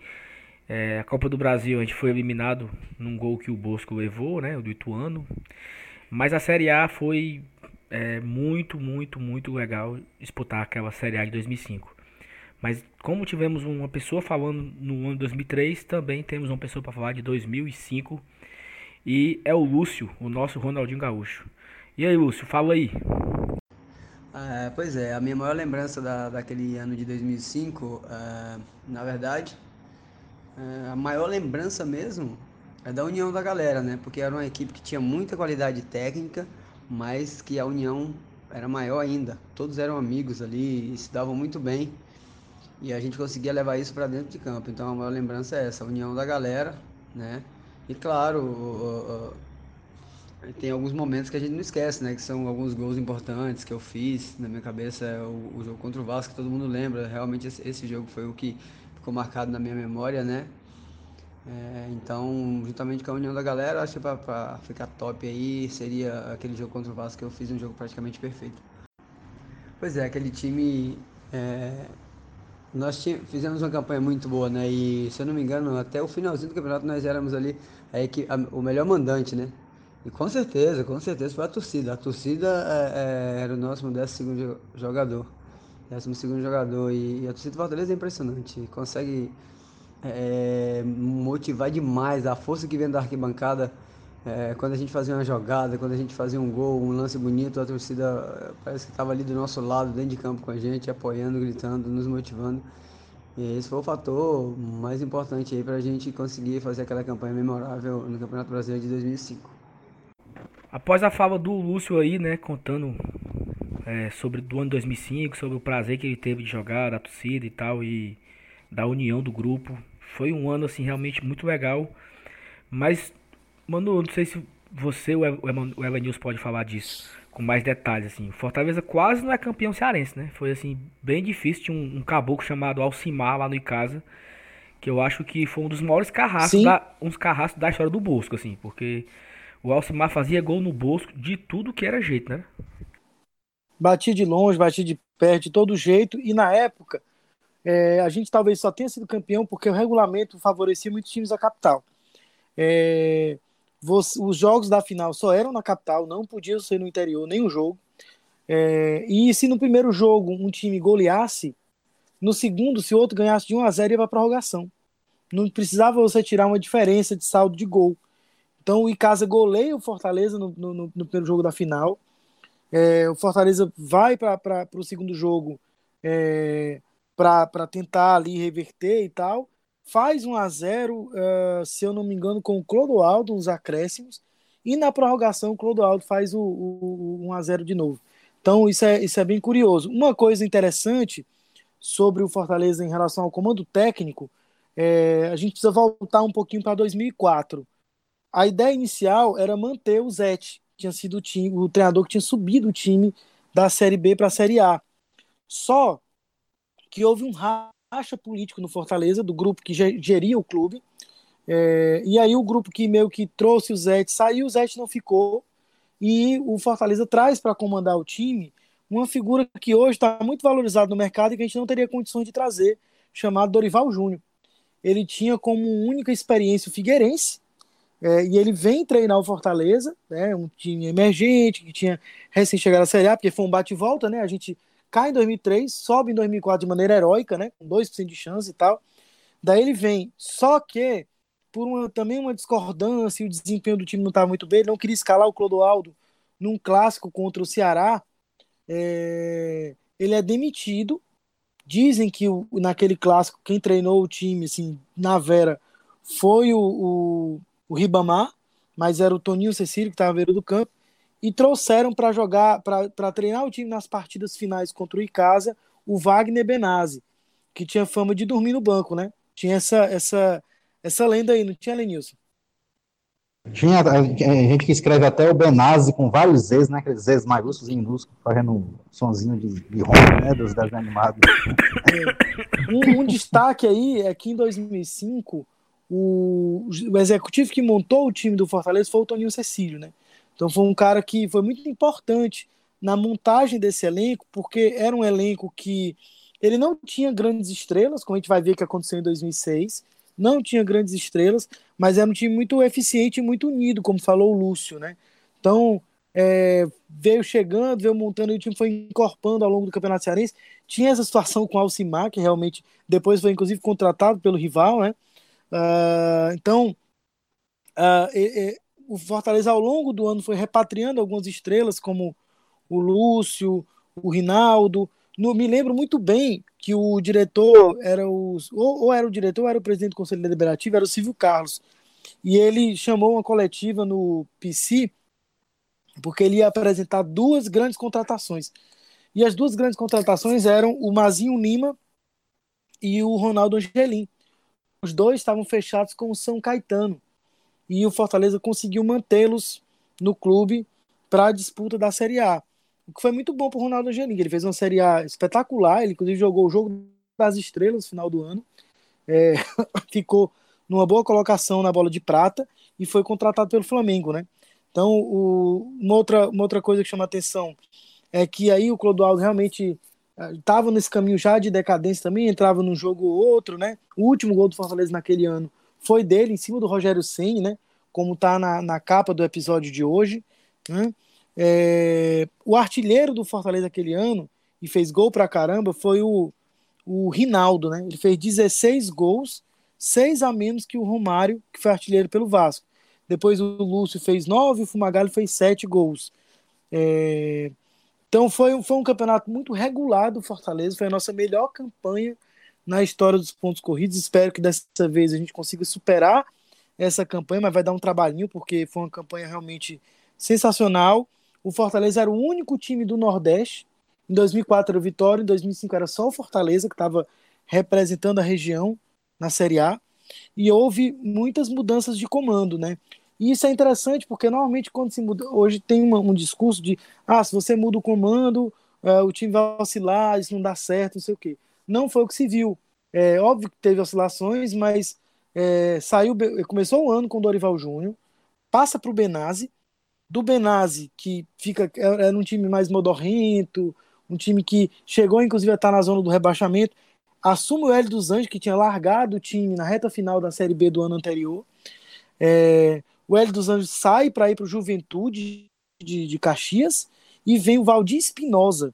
É, a Copa do Brasil, a gente foi eliminado num gol que o Bosco levou, né, do Ituano. Mas a Série A foi é, muito, muito, muito legal disputar aquela Série A de 2005. Mas como tivemos uma pessoa falando no ano 2003, também temos uma pessoa para falar de 2005 e é o Lúcio, o nosso Ronaldinho Gaúcho. E aí, Lúcio, fala aí. É, pois é, a minha maior lembrança da, daquele ano de 2005, é, na verdade, a maior lembrança mesmo é da união da galera, né? Porque era uma equipe que tinha muita qualidade técnica, mas que a união era maior ainda. Todos eram amigos ali e se davam muito bem. E a gente conseguia levar isso para dentro de campo. Então a maior lembrança é essa, a união da galera, né? E claro, tem alguns momentos que a gente não esquece, né? Que são alguns gols importantes que eu fiz. Na minha cabeça é o, o jogo contra o Vasco, todo mundo lembra. Realmente esse, esse, jogo foi o que ficou marcado na minha memória, né? É, então, juntamente com a união da galera, acho que para ficar top aí seria aquele jogo contra o Vasco que eu fiz um jogo praticamente perfeito. Pois é, aquele time. É, nós fizemos uma campanha muito boa, né? E se eu não me engano, até o finalzinho do campeonato nós éramos ali a, a, o melhor mandante, né? E com certeza, com certeza foi a torcida. A torcida é, é, era o nosso 12 jogador. 12 jogador. E, a torcida do Fortaleza é impressionante. Consegue é, motivar demais a força que vem da arquibancada. É, quando a gente fazia uma jogada, quando a gente fazia um gol, um lance bonito, a torcida é, parece que estava ali do nosso lado, dentro de campo com a gente, apoiando, gritando, nos motivando. E esse foi o fator mais importante aí para a gente conseguir fazer aquela campanha memorável no Campeonato Brasileiro de 2005. Após a fala do Lúcio aí, né, contando é, sobre do ano 2005, sobre o prazer que ele teve de jogar, da torcida e tal, e da união do grupo. Foi um ano, assim, realmente muito legal. Mas, mano, não sei se você, o Evanilson, pode falar disso com mais detalhes, assim. O Fortaleza quase não é campeão cearense, né? Foi, assim, bem difícil. Tinha um, um caboclo chamado Alcimar lá no Icasa, que eu acho que foi um dos maiores carrascos, da, uns carrascos da história do Bosco, assim, porque o Alcimar fazia gol no Bosco de tudo que era jeito, né? Batia de longe, batia de perto, de todo jeito. E na época, é, a gente talvez só tenha sido campeão porque o regulamento favorecia muitos times da capital. É, os jogos da final só eram na capital, não podiam ser no interior, nenhum jogo. É, e se no primeiro jogo um time goleasse, no segundo, se o outro ganhasse de 1 a 0 ia para prorrogação. Não precisava você tirar uma diferença de saldo de gol. Então o Icasa goleia o Fortaleza no, no, no primeiro jogo da final. É, o Fortaleza vai para o segundo jogo é, para tentar ali reverter e tal. Faz 1 a 0 uh, é, se eu não me engano, com o Clodoaldo, os acréscimos. E na prorrogação, o Clodoaldo faz o, o, o 1 a 0 de novo. Então, isso é, isso é bem curioso. Uma coisa interessante sobre o Fortaleza em relação ao comando técnico, é, a gente precisa voltar um pouquinho para 2004 a ideia inicial era manter o Zete, tinha sido o, time, o treinador que tinha subido o time da Série B para a Série A. Só que houve um racha político no Fortaleza, do grupo que geria o clube, é, e aí o grupo que meio que trouxe o Zete saiu, o Zete não ficou, e o Fortaleza traz para comandar o time uma figura que hoje está muito valorizada no mercado e que a gente não teria condições de trazer, chamado Dorival Júnior. Ele tinha como única experiência o Figueirense, é, e ele vem treinar o Fortaleza, né, um time emergente, que tinha recém-chegado à Série A, porque foi um bate-volta, né? A gente cai em 2003, sobe em 2004 de maneira heróica, né? Com 2% de chance e tal. Daí ele vem, só que por uma, também uma discordância o desempenho do time não estava muito bem, ele não queria escalar o Clodoaldo num clássico contra o Ceará. É, ele é demitido. Dizem que o, naquele clássico, quem treinou o time, assim, na Vera, foi o, o o Ribamar, mas era o Toninho Cecílio que estava beira do campo, e trouxeram para jogar, para treinar o time nas partidas finais contra o Icasa, o Wagner Benazzi, que tinha fama de dormir no banco, né? Tinha essa, essa, essa lenda aí, não tinha, Lenilson? Tinha gente que escreve até o Benazzi com vários Z's, né? Aqueles Z's maiúsculos e minúsculos, fazendo um sonzinho de, de ronco, né? Dos desenhos animados. É. Um, um, destaque aí é que em 2005 o, o executivo que montou o time do Fortaleza foi o Toninho Cecílio, né? Então foi um cara que foi muito importante na montagem desse elenco, porque era um elenco que ele não tinha grandes estrelas, como a gente vai ver que aconteceu em 2006, não tinha grandes estrelas, mas era um time muito eficiente e muito unido, como falou o Lúcio, né? Então, é, veio chegando, veio montando e o time foi encorpando ao longo do Campeonato Cearense. Tinha essa situação com o Alcimar, que realmente depois foi inclusive contratado pelo rival, né? Uh, então, uh, e, e, o Fortaleza ao longo do ano foi repatriando algumas estrelas, como o Lúcio, o Rinaldo. No, me lembro muito bem que o diretor era o. Ou, ou, era o diretor, ou era o presidente do Conselho Deliberativo, era o Silvio Carlos. E ele chamou uma coletiva no PC, porque ele ia apresentar duas grandes contratações. E as duas grandes contratações eram o Mazinho Lima e o Ronaldo Angelim. Os dois estavam fechados com o São Caetano. E o Fortaleza conseguiu mantê-los no clube para a disputa da Série A. O que foi muito bom para o Ronaldo Angelim. Ele fez uma Série A espetacular. Ele, inclusive, jogou o jogo das estrelas no final do ano. É, ficou numa boa colocação na bola de prata e foi contratado pelo Flamengo, né? Então, o, uma, outra, uma outra coisa que chama atenção é que aí o Clodoaldo realmente estava eh, nesse caminho já de decadência também, entrava num jogo ou outro, né? O último gol do Fortaleza naquele ano foi dele, em cima do Rogério Senni, né? Como tá na, na capa do episódio de hoje. Né? É, o artilheiro do Fortaleza aquele ano, e fez gol pra caramba, foi o, o Rinaldo, né? Ele fez 16 gols seis a menos que o Romário, que foi artilheiro pelo Vasco. Depois o Lúcio fez nove, o Fumagalli fez sete gols. É... Então foi, foi um campeonato muito regular do Fortaleza, foi a nossa melhor campanha na história dos pontos corridos. Espero que dessa vez a gente consiga superar essa campanha, mas vai dar um trabalhinho, porque foi uma campanha realmente sensacional. O Fortaleza era o único time do Nordeste. Em 2004 era o Vitória, em 2005 era só o Fortaleza que estava representando a região na Série A, e houve muitas mudanças de comando, né? E isso é interessante porque normalmente quando se muda, hoje tem uma, um discurso de ah, se você muda o comando, uh, o time vai oscilar, isso não dá certo, não sei o quê. Não foi o que se viu. É óbvio que teve oscilações, mas é, saiu, começou o ano com o Dorival Júnior, passa para o Benazzi, do Benazzi, que fica era um time mais modorrento, um time que chegou inclusive a estar na zona do rebaixamento, assume o Hélio dos Anjos, que tinha largado o time na reta final da Série B do ano anterior. É, o Hélio dos Anjos sai para ir para o Juventude de, de, Caxias e vem o Valdir Espinosa,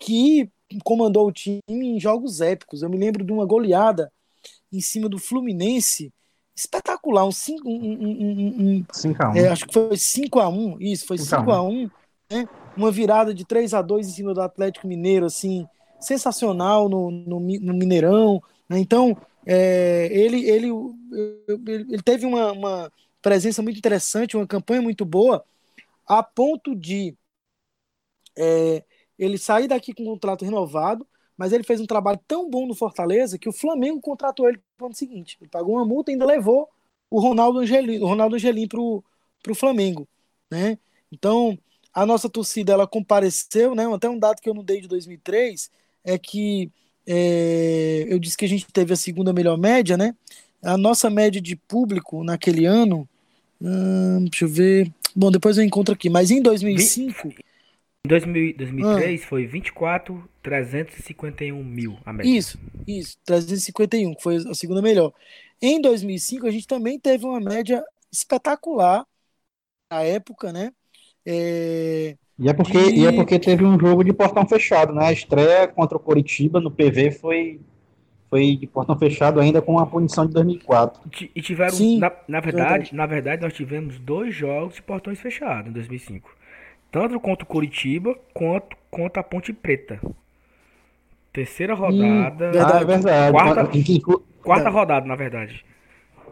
que comandou o time em jogos épicos. Eu me lembro de uma goleada em cima do Fluminense, espetacular, um 5 um, um, um, é, acho que foi 5 a 1 isso, foi 5 a 1 né? Uma virada de 3 a 2 em cima do Atlético Mineiro, assim, sensacional no, no, no Mineirão. Né? Então, é, ele, ele, ele teve uma, uma, presença muito interessante, uma campanha muito boa, a ponto de é, ele sair daqui com um contrato renovado, mas ele fez um trabalho tão bom no Fortaleza que o Flamengo contratou ele no ano seguinte. Ele pagou uma multa e ainda levou o Ronaldo Angelim, o Ronaldo Angelim para o Flamengo. Né? Então, a nossa torcida ela compareceu, né? até um dado que eu não dei de 2003, é que é, eu disse que a gente teve a segunda melhor média, né? A nossa média de público naquele ano, hum, deixa eu ver. Bom, depois eu encontro aqui, mas em 2005. Em 2003 ah, foi 24, 351 mil a média. Isso, isso, 351, que foi a segunda melhor. Em 2005 a gente também teve uma média espetacular na época, né? É, e é porque, e... e é porque teve um jogo de portão fechado, né? A estreia contra o Coritiba no PV foi foi de portão fechado ainda com a punição de 2004. E tiveram, Sim, na, na verdade, verdade, na verdade, nós tivemos dois jogos de portões fechados em 2005. Tanto contra o Coritiba quanto contra a Ponte Preta. Terceira hum, rodada. Hum, verdade, verdade. Quarta, quarta rodada, na verdade.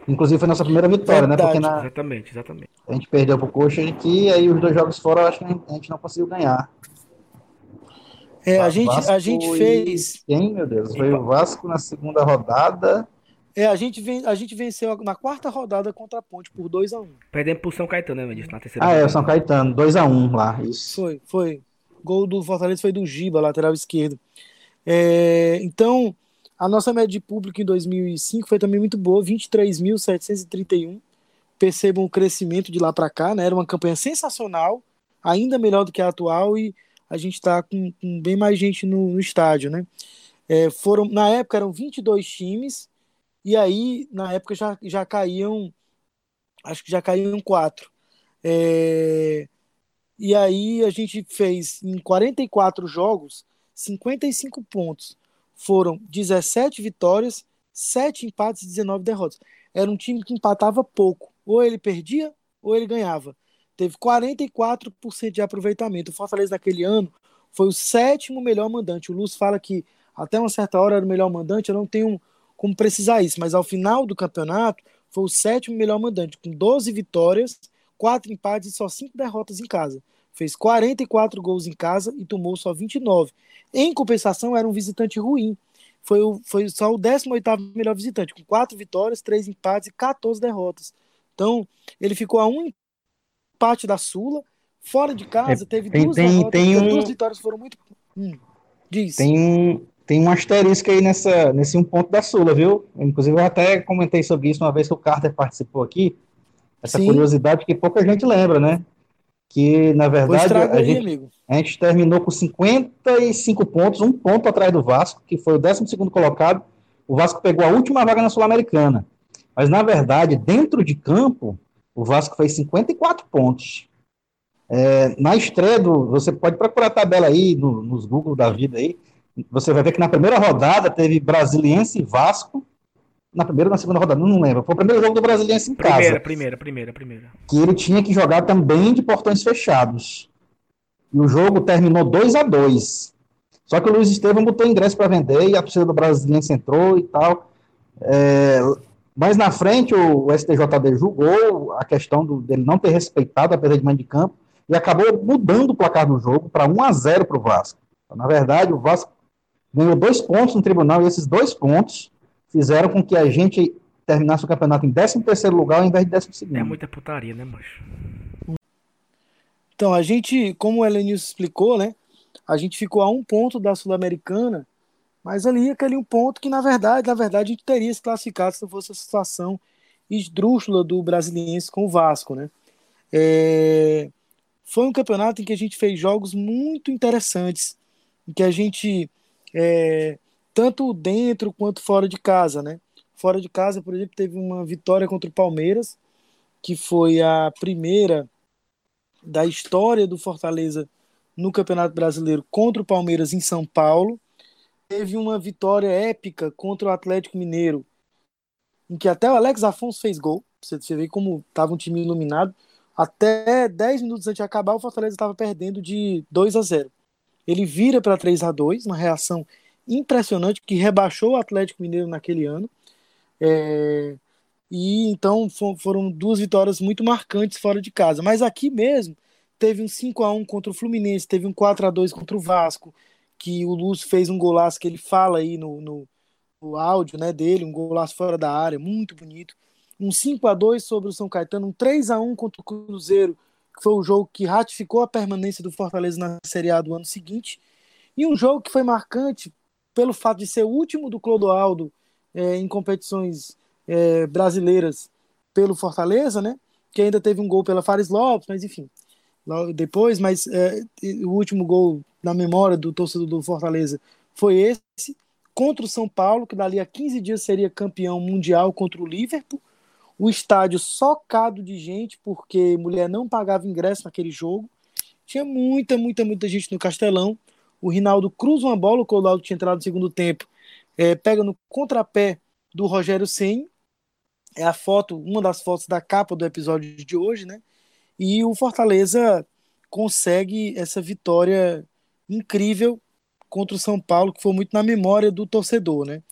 Inclusive foi nossa primeira vitória, Verdade. né? Porque na... Exatamente, exatamente. A gente perdeu pro Coxa aqui, aí os dois jogos fora eu acho que a gente não conseguiu ganhar. É, a gente, a gente fez. Quem, meu Deus? Foi o Vasco na segunda rodada. É, a gente, ven... a gente venceu na quarta rodada contra a Ponte por 2x1. Um. Perdemos pro São Caetano, né, Medis? Na terceira Ah, rodada. é, o São Caetano, 2x1 um lá. Isso. Foi, foi. Gol do Fortaleza foi do Giba, lateral esquerdo. É, então, a nossa média de público em 2005 foi também muito boa, 23.731. Percebam o crescimento de lá para cá, né? Era uma campanha sensacional, ainda melhor do que a atual e a gente está com, com, bem mais gente no, no estádio, né? É, foram, na época eram 22 times e aí na época já, já caíam, acho que já caíam quatro. É, E aí a gente fez em 44 jogos 55 pontos. Foram 17 vitórias, 7 empates e 19 derrotas. Era um time que empatava pouco. Ou ele perdia, ou ele ganhava. Teve 44% de aproveitamento. O Fortaleza naquele ano foi o sétimo melhor mandante. O Luz fala que até uma certa hora era o melhor mandante. Eu não tenho como precisar isso, mas ao final do campeonato foi o sétimo melhor mandante, com 12 vitórias, 4 empates e só 5 derrotas em casa. Fez 44 gols em casa e tomou só 29. Em compensação, era um visitante ruim. Foi, o, foi só o 18º melhor visitante, com 4 vitórias, 3 empates e 14 derrotas. Então, ele ficou a um empate da Sula. Fora de casa, é, teve tem, duas tem, derrotas, tem um... duas vitórias foram muito. Hum, diz. Tem um, tem um asterisco aí nessa, nesse um ponto da Sula, viu? Inclusive, eu até comentei sobre isso uma vez que o Carter participou aqui. Essa Sim. curiosidade que pouca gente lembra, né? Que, na verdade, a, aí, gente, a gente terminou com 55 pontos, um ponto atrás do Vasco, que foi o 12 colocado. O Vasco pegou a última vaga na Sul-Americana. Mas, na verdade, dentro de campo, o Vasco fez 54 pontos. É, na estreia do. Você pode procurar a tabela aí, no, nos Google da vida aí. Você vai ver que na primeira rodada teve Brasiliense e Vasco. Na primeira ou na segunda rodada, não lembro. Foi o primeiro jogo do Brasiliense em primeira, casa. Primeira, primeira, primeira. Que ele tinha que jogar também de portões fechados. E o jogo terminou 2 a 2 Só que o Luiz Estevam botou ingresso para vender e a torcida do Brasiliense entrou e tal. É, mas na frente o, STJD julgou a questão do, dele não ter respeitado a perda de mãe de campo e acabou mudando o placar do jogo para 1 a 0 para o Vasco. Então, na verdade, o Vasco ganhou dois pontos no tribunal e esses dois pontos fizeram com que a gente terminasse o campeonato em 13 terceiro lugar ao invés de 12 segundo. É muita putaria, né, macho? Então, a gente, como o Elenilson explicou, né? A gente ficou a um ponto da Sul-Americana mas ali aquele um ponto que, na verdade, na verdade, a gente teria se classificado se não fosse a situação esdrúxula do brasiliense com o Vasco, né? É... Foi um campeonato em que a gente fez jogos muito interessantes, em que a gente, é... tanto dentro quanto fora de casa, né? Fora de casa, por exemplo, teve uma vitória contra o Palmeiras, que foi a primeira da história do Fortaleza no Campeonato Brasileiro contra o Palmeiras em São Paulo teve uma vitória épica contra o Atlético Mineiro, em que até o Alex Afonso fez gol. Você, vê como estava um time iluminado. Até 10 minutos antes de acabar, o Fortaleza estava perdendo de 2 a 0. Ele vira para 3 a 2 uma reação impressionante que rebaixou o Atlético Mineiro naquele ano. É... E então foram duas vitórias muito marcantes fora de casa. Mas aqui mesmo teve um 5 a 1 contra o Fluminense, teve um 4 a 2 contra o Vasco, que o Lúcio fez um golaço que ele fala aí no, no, no áudio né, dele, um golaço fora da área, muito bonito. Um 5 a 2 sobre o São Caetano, um 3 a 1 contra o Cruzeiro, que foi o jogo que ratificou a permanência do Fortaleza na Série A do ano seguinte. E um jogo que foi marcante pelo fato de ser o último do Clodoaldo é, em competições é, brasileiras pelo Fortaleza, né? Que ainda teve um gol pela Fares Lopes, mas enfim, depois, mas é, o último gol na memória do torcedor do Fortaleza foi esse, contra o São Paulo, que dali a 15 dias seria campeão mundial contra o Liverpool. O estádio socado de gente, porque mulher não pagava ingresso naquele jogo. Tinha muita, muita, muita gente no Castelão. O Rinaldo cruza uma bola, o Clodoaldo tinha entrado no segundo tempo, é, pega no contrapé do Rogério Senni. É a foto, uma das fotos da capa do episódio de hoje, né? E o Fortaleza consegue essa vitória incrível contra o São Paulo, que foi muito na memória do torcedor, né?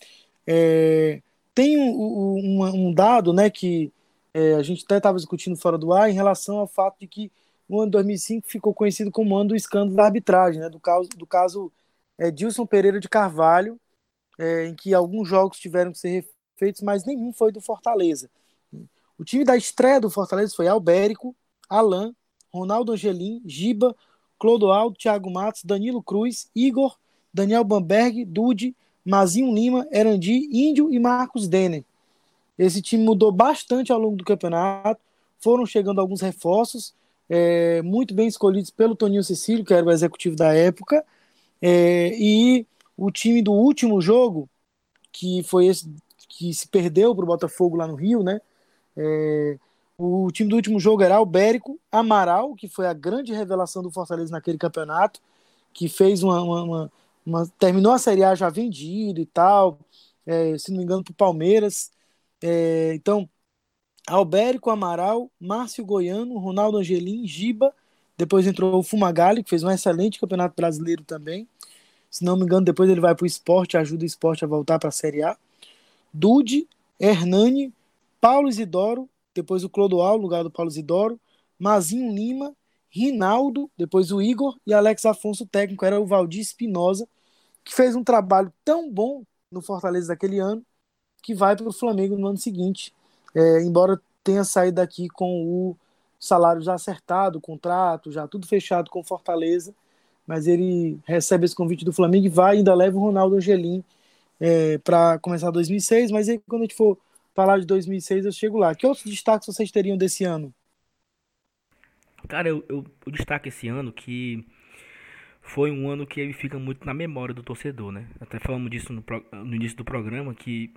É, tem um, um, um, dado, né, que é, a gente até estava discutindo fora do ar em relação ao fato de que o ano 2005 ficou conhecido como ano do escândalo da arbitragem, né, do caso, do caso é, Dilson Pereira de Carvalho, é, em que alguns jogos tiveram que ser refeitos, mas nenhum foi do Fortaleza. O time da estreia do Fortaleza foi Albérico, Alain, Ronaldo Angelim, Giba, Clodoaldo, Thiago Matos, Danilo Cruz, Igor, Daniel Bamberg, Dude, Mazinho Lima, Erandi, Índio e Marcos Denner. Esse time mudou bastante ao longo do campeonato, foram chegando alguns reforços, é, muito bem escolhidos pelo Toninho Cecílio, que era o executivo da época, é, e o time do último jogo, que foi esse que se perdeu para o Botafogo lá no Rio, né? É, O time do último jogo era Albérico, Amaral, que foi a grande revelação do Fortaleza naquele campeonato, que fez uma, uma, uma, uma terminou a Série A já vendido e tal, é, se não me engano, para o Palmeiras. É, então, Albérico, Amaral, Márcio Goiano, Ronaldo Angelim, Giba, depois entrou o Fumagalli, que fez um excelente campeonato brasileiro também. Se não me engano, depois ele vai para o esporte, ajuda o esporte a voltar para a Série A. Dude, Hernani, Paulo Isidoro, depois o Clodoal, no lugar do Paulo Isidoro, Mazinho Lima, Rinaldo, depois o Igor e Alex Afonso, o técnico era o Valdir Espinosa, que fez um trabalho tão bom no Fortaleza daquele ano, que vai para o Flamengo no ano seguinte, é, embora tenha saído daqui com o salário já acertado, o contrato já tudo fechado com Fortaleza, mas ele recebe esse convite do Flamengo e vai ainda leva o Ronaldo Angelim é, para começar 2006, mas aí quando a gente for falar de 2006 eu chego lá. Que outros destaques vocês teriam desse ano? Cara, eu, eu, eu destaco esse ano que foi um ano que ele fica muito na memória do torcedor, né? Até falamos disso no, no início do programa, que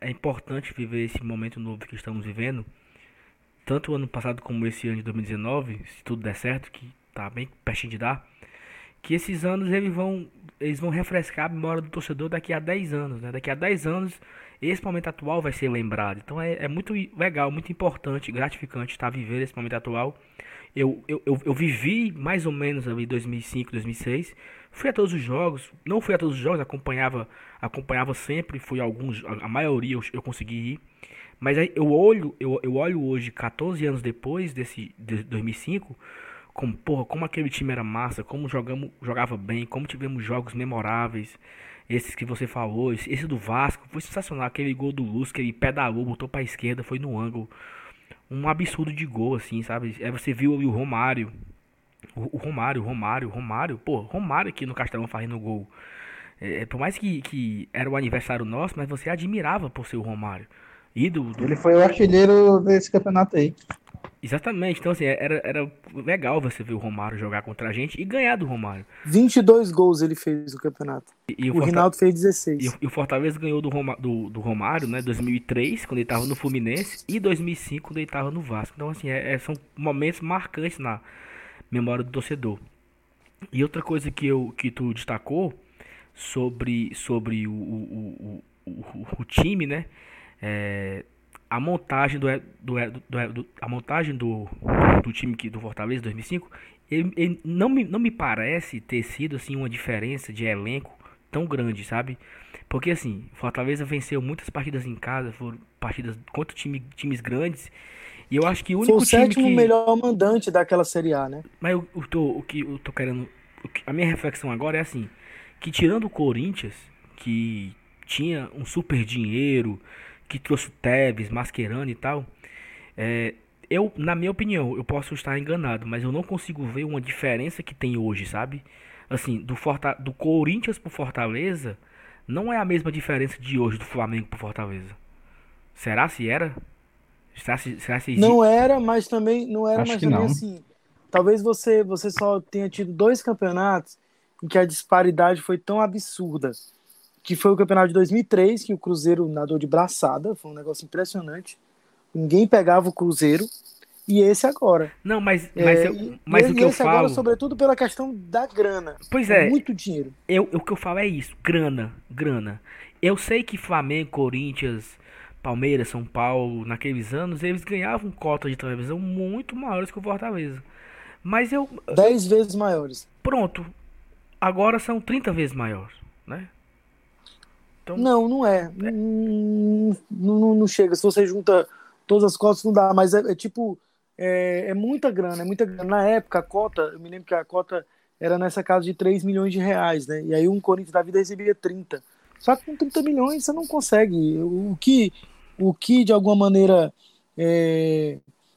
é importante viver esse momento novo que estamos vivendo, tanto o ano passado como esse ano de 2019, se tudo der certo, que tá bem pertinho de dar, que esses anos eles vão, eles vão refrescar a memória do torcedor daqui a 10 anos, né? Daqui a 10 anos esse momento atual vai ser lembrado. Então é, é muito legal, muito importante, gratificante estar vivendo esse momento atual. Eu, eu, eu, eu, vivi mais ou menos ali 2005, 2006. Fui a todos os jogos, não fui a todos os jogos, acompanhava, acompanhava sempre, fui a alguns, a maioria eu, eu consegui ir. Mas eu olho, eu, eu olho hoje, 14 anos depois desse de 2005, como, porra, como aquele time era massa, como jogamos, jogava bem, como tivemos jogos memoráveis. Esses que você falou, esse, esse do Vasco, foi sensacional. Aquele gol do Luz, que ele pedalou, botou pra esquerda, foi no ângulo. Um absurdo de gol, assim, sabe? Aí você viu o Romário. O, o Romário, Romário, Romário. Pô, Romário aqui no Castelão fazendo gol. É, por mais que, que era o aniversário nosso, mas você admirava por ser o Romário. Do, do... Ele foi o artilheiro desse campeonato aí. Exatamente, então assim, era, era legal você ver o Romário jogar contra a gente e ganhar do Romário. 22 gols ele fez no campeonato. E, e o, o. Rinaldo fez 16. E, e, o Fortaleza ganhou do, Roma... do, do Romário, né, 2003, quando ele estava no Fluminense, e 2005, quando ele estava no Vasco. Então assim, é, é, são momentos marcantes na memória do torcedor. E outra coisa que, eu, que tu destacou sobre, sobre o, o, o, o, o time, né, é, a montagem do, do, do, do, a montagem do, do time que, do Fortaleza 2005 ele, ele, não, me, não me parece ter sido assim uma diferença de elenco tão grande, sabe? Porque assim, Fortaleza venceu muitas partidas em casa, foram partidas contra time, times grandes. E eu acho que o único Foi o sétimo que... melhor mandante daquela Série A, né? Mas eu, eu tô, o que eu tô querendo. a minha reflexão agora é assim: que tirando o Corinthians, que tinha um super dinheiro, que trouxe o Tevez, Mascherano e tal, é, eu, na minha opinião, eu posso estar enganado, mas eu não consigo ver uma diferença que tem hoje, sabe? Assim, do, Forta, do Corinthians pro Fortaleza, não é a mesma diferença de hoje do Flamengo pro Fortaleza. Será se era? Será se, será se não era, mas também não era, Acho mas também não. assim. Talvez você, você só tenha tido dois campeonatos em que a disparidade foi tão absurda que foi o campeonato de 2003, que o Cruzeiro nadou de braçada, foi um negócio impressionante. Ninguém pegava o Cruzeiro. E esse agora. Não, mas, mas, é, eu, mas e, o que eu falo. Agora, sobretudo pela questão da grana. Pois é. Muito dinheiro. Eu, o que eu falo é isso: grana, grana. Eu sei que Flamengo, Corinthians, Palmeiras, São Paulo, naqueles anos, eles ganhavam cotas de televisão muito maiores que o Fortaleza. Mas eu. Dez vezes maiores. Pronto. Agora são 30 vezes maiores, né? Então... Não, não é. é. Não, não, não, chega. Se você junta todas as cotas, não dá. Mas é, é tipo. É, é, muita grana, é muita grana. Na época, a cota, eu me lembro que a cota era nessa casa de 3 milhões de reais, né? E aí um Corinthians da vida recebia 30. Só que com 30 milhões você não consegue. O que, o que de alguma maneira,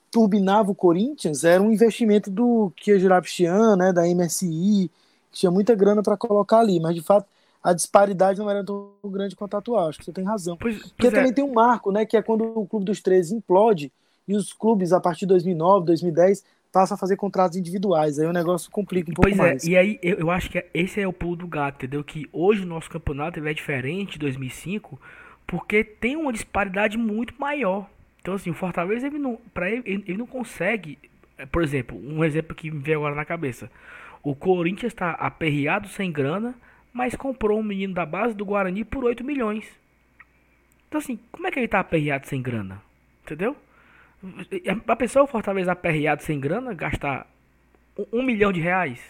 turbinava o Corinthians era um investimento do Kia Jurapichian, né? Da MSI, que tinha muita grana para colocar ali. Mas de fato a disparidade não era tão grande quanto a atual. Acho que você tem razão. Pois, pois Porque é. também tem um marco, né? Que é quando o Clube dos 13 implode e os clubes, a partir de 2009, 2010, passam a fazer contratos individuais. Aí o negócio complica um pouco pois é, mais. E aí eu, eu acho que esse é o pulo do gato, entendeu? Que hoje o nosso campeonato é diferente de 2005 porque tem uma disparidade muito maior. Então, assim, o Fortaleza, ele não, pra ele, ele não consegue. Eh, por exemplo, um exemplo que me veio agora na cabeça. O Corinthians está aperreado sem grana, mas comprou um menino da base do Guarani por 8 milhões. Então, assim, como é que ele está aperreado sem grana? Entendeu? A pessoa, Fortaleza aperreado sem grana, gastar um milhão de reais?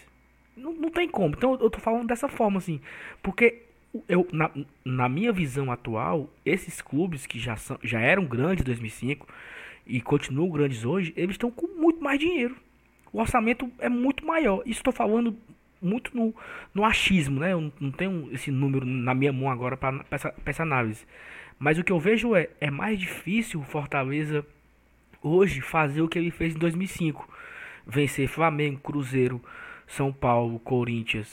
Não, não tem como. Então, eu tô falando dessa forma, assim. Porque eu, na, na minha visão atual, esses clubes que já, são, já eram grandes em 2005 e continuam grandes hoje, eles estão com muito mais dinheiro. O orçamento é muito maior. Isso estou falando muito no, no achismo, né? Eu não tenho esse número na minha mão agora para essa, essa análise. Mas o que eu vejo é, é mais difícil o Fortaleza hoje fazer o que ele fez em 2005. Vencer Flamengo, Cruzeiro, São Paulo, Corinthians,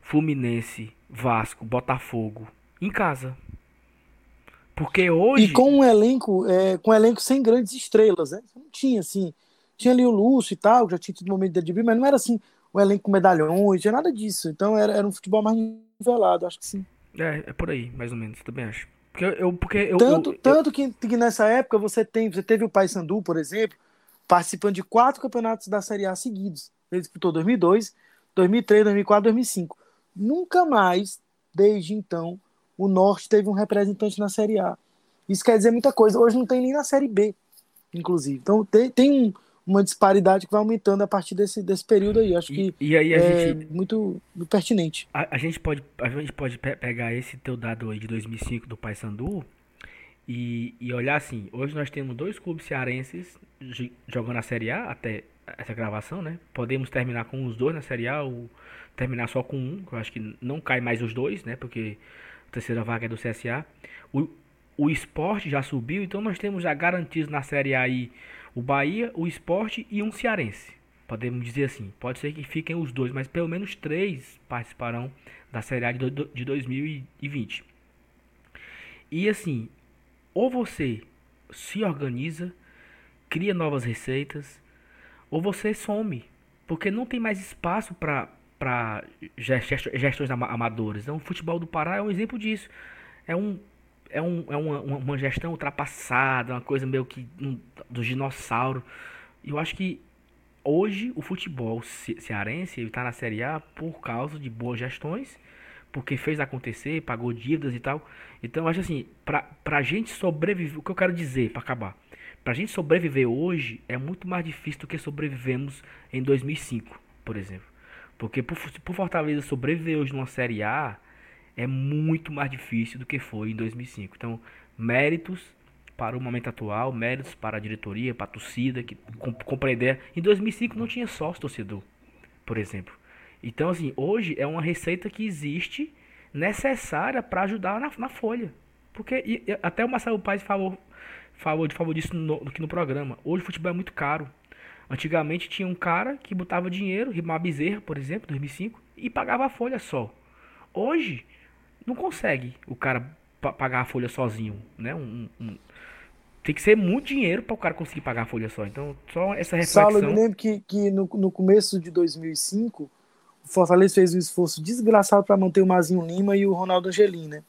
Fluminense, Vasco, Botafogo em casa. Porque hoje. E com um elenco, é, com um elenco sem grandes estrelas, né? Não tinha assim. Tinha ali o Lúcio e tal, já tinha tido um momento de adibir, mas não era assim um elenco medalhões, tinha nada disso. Então era, era um futebol mais nivelado, acho que sim. É, é por aí, mais ou menos, também acho. Porque eu, porque eu, tanto eu, tanto que, que, nessa época você tem, você teve o Paysandu, por exemplo, participando de quatro campeonatos da Série A seguidos. Ele disputou 2002, 2003, 2004, 2005. Nunca mais, desde então, o Norte teve um representante na Série A. Isso quer dizer muita coisa. Hoje não tem nem na Série B, inclusive. Então tem, tem uma disparidade que vai aumentando a partir desse, desse período aí. Acho que e, e aí é gente, muito, muito pertinente. A, a, gente pode, a gente pode pe pegar esse teu dado aí de 2005 do Paysandu e, e olhar assim. Hoje nós temos dois clubes cearenses jogando a Série A até essa gravação, né? Podemos terminar com os dois na Série A ou terminar só com um. Eu acho que não cai mais os dois, né? Porque a terceira vaga é do CSA. O, o esporte já subiu, então nós temos já garantidos na Série A aí o Bahia, o Esporte e um cearense. Podemos dizer assim. Pode ser que fiquem os dois, mas pelo menos três participarão da Série A de 2020. E assim, ou você se organiza, cria novas receitas, ou você some, porque não tem mais espaço para para gestões amadoras. Então, o futebol do Pará é um exemplo disso. É um é, um, é uma, uma gestão ultrapassada, uma coisa meio que um, do dinossauro. E eu acho que hoje o futebol ce cearense está na Série A por causa de boas gestões, porque fez acontecer, pagou dívidas e tal. Então eu acho assim, para a gente sobreviver, o que eu quero dizer para acabar, para a gente sobreviver hoje é muito mais difícil do que sobrevivemos em 2005, por exemplo. Porque por, por Fortaleza sobreviver hoje numa Série A é muito mais difícil do que foi em 2005. Então, méritos para o momento atual, méritos para a diretoria, para a torcida, que ideia. Em 2005 não tinha sócio torcedor, por exemplo. Então, assim, hoje é uma receita que existe necessária para ajudar na, na, folha. Porque e, até o Marcelo Paes falou, falou, falou disso no, aqui no programa. Hoje o futebol é muito caro. Antigamente tinha um cara que botava dinheiro, Rimar Bezerra, por exemplo, 2005, e pagava a folha só. Hoje não consegue o cara pagar a folha sozinho, né? Um, um, tem que ser muito dinheiro para o cara conseguir pagar a folha só. Então, só essa reflexão. Saulo, eu me lembro que, que no, no começo de 2005, o Fortaleza fez um esforço desgraçado para manter o Mazinho Lima e o Ronaldo Angelim, né?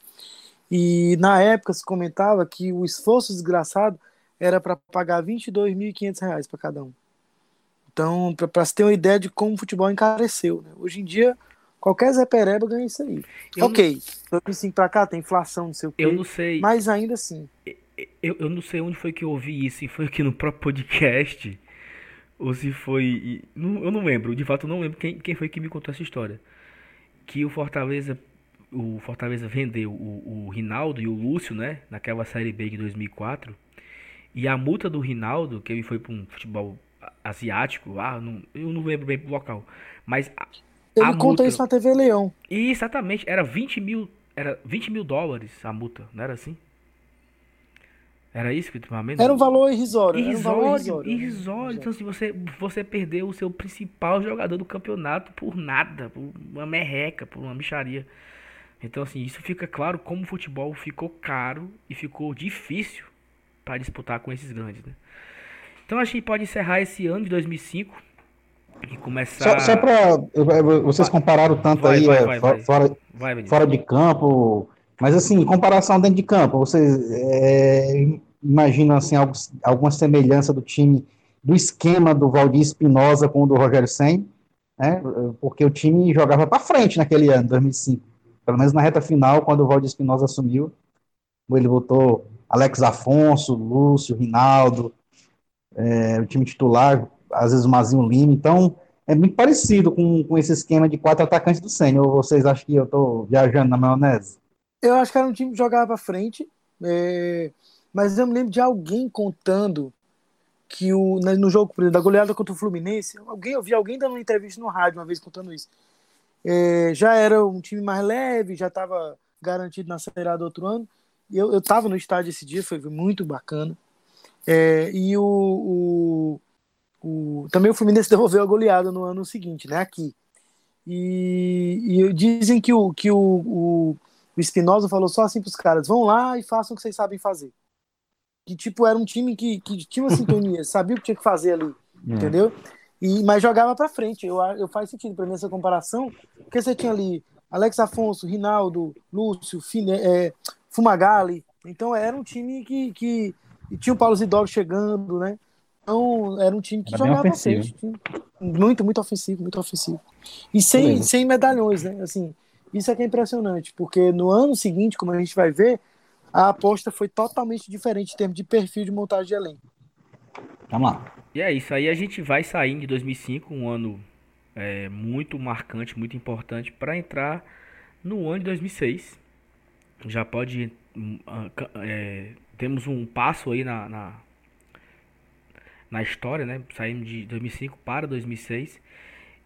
E na época se comentava que o esforço desgraçado era para pagar R$ 22.500 para cada um. Então, para se ter uma ideia de como o futebol encareceu. Né? Hoje em dia, Qualquer Zé Pereba ganha isso aí. Eu ok, não... 2005 pra cá tem inflação, não sei o quê. Eu não sei. Mas ainda assim. Eu, eu não sei onde foi que eu ouvi isso, se foi aqui no próprio podcast, ou se foi. eu não lembro, de fato eu não lembro quem, quem foi que me contou essa história. Que o Fortaleza. O Fortaleza vendeu o, o Rinaldo e o Lúcio, né? Naquela série B de 2004. E a multa do Rinaldo, que ele foi para um futebol asiático, ah, não, eu não lembro bem pro local. Mas ele a conta multa... isso na TV Leão. E exatamente, era 20 mil, era 20 mil dólares a multa, não era assim? Era isso que tu Era um valor irrisório. Irrisório, um valor irrisório, irrisório. Então, se você, você perdeu o seu principal jogador do campeonato por nada, por uma merreca, por uma micharia. Então, assim, isso fica claro como o futebol ficou caro e ficou difícil para disputar com esses grandes, né? Então, a gente pode encerrar esse ano de 2005 e começar. Só, só para. Vocês compararam tanto vai, aí, vai, é, vai, fora, fora de campo. Mas assim, em comparação dentro de campo, vocês. É, imaginam assim, alguma semelhança do time, do esquema do Valdir Espinosa com o do Rogério Senna, né? porque o time jogava para frente naquele ano, 2005. Pelo menos na reta final, quando o Valdir Espinosa assumiu, ele botou Alex Afonso, Lúcio, Rinaldo, é, o time titular, às vezes o Mazinho Lima. Então, é muito parecido com, com esse esquema de quatro atacantes do Senna. Ou vocês acham que eu estou viajando na maionese? Eu acho que era um time que jogava para frente, é... mas eu me lembro de alguém contando que o, no jogo da goleada contra o Fluminense, alguém, eu vi alguém dando uma entrevista no rádio uma vez contando isso. É, já era um time mais leve, já estava garantido na Série A do outro ano. Eu estava no estádio esse dia, foi muito bacana. É, e o, o, o, também o Fluminense devolveu a goleada no ano seguinte, né? Aqui. E, e dizem que o, que o, o, o Espinosa falou só assim para os caras: vão lá e façam o que vocês sabem fazer que tipo era um time que, que tinha uma sintonia, sabia o que tinha que fazer ali, é. entendeu? E mas jogava para frente. Eu, eu faz sentido para mim essa comparação, porque você tinha ali Alex Afonso, Rinaldo, Lúcio, Fine, é, Fumagalli. Então era um time que, que tinha o Paulo Zidoro chegando, né? Então era um time que era jogava frente, muito muito ofensivo, muito ofensivo. E sem, sem medalhões, né? Assim, isso é que é impressionante, porque no ano seguinte, como a gente vai ver, a aposta foi totalmente diferente em termos de perfil de montagem de elenco. Vamos lá. E é isso, aí a gente vai saindo de 2005, um ano é, muito marcante, muito importante, para entrar no ano de 2006. Já pode. É, temos um passo aí na, na, na história, né? Saímos de 2005 para 2006.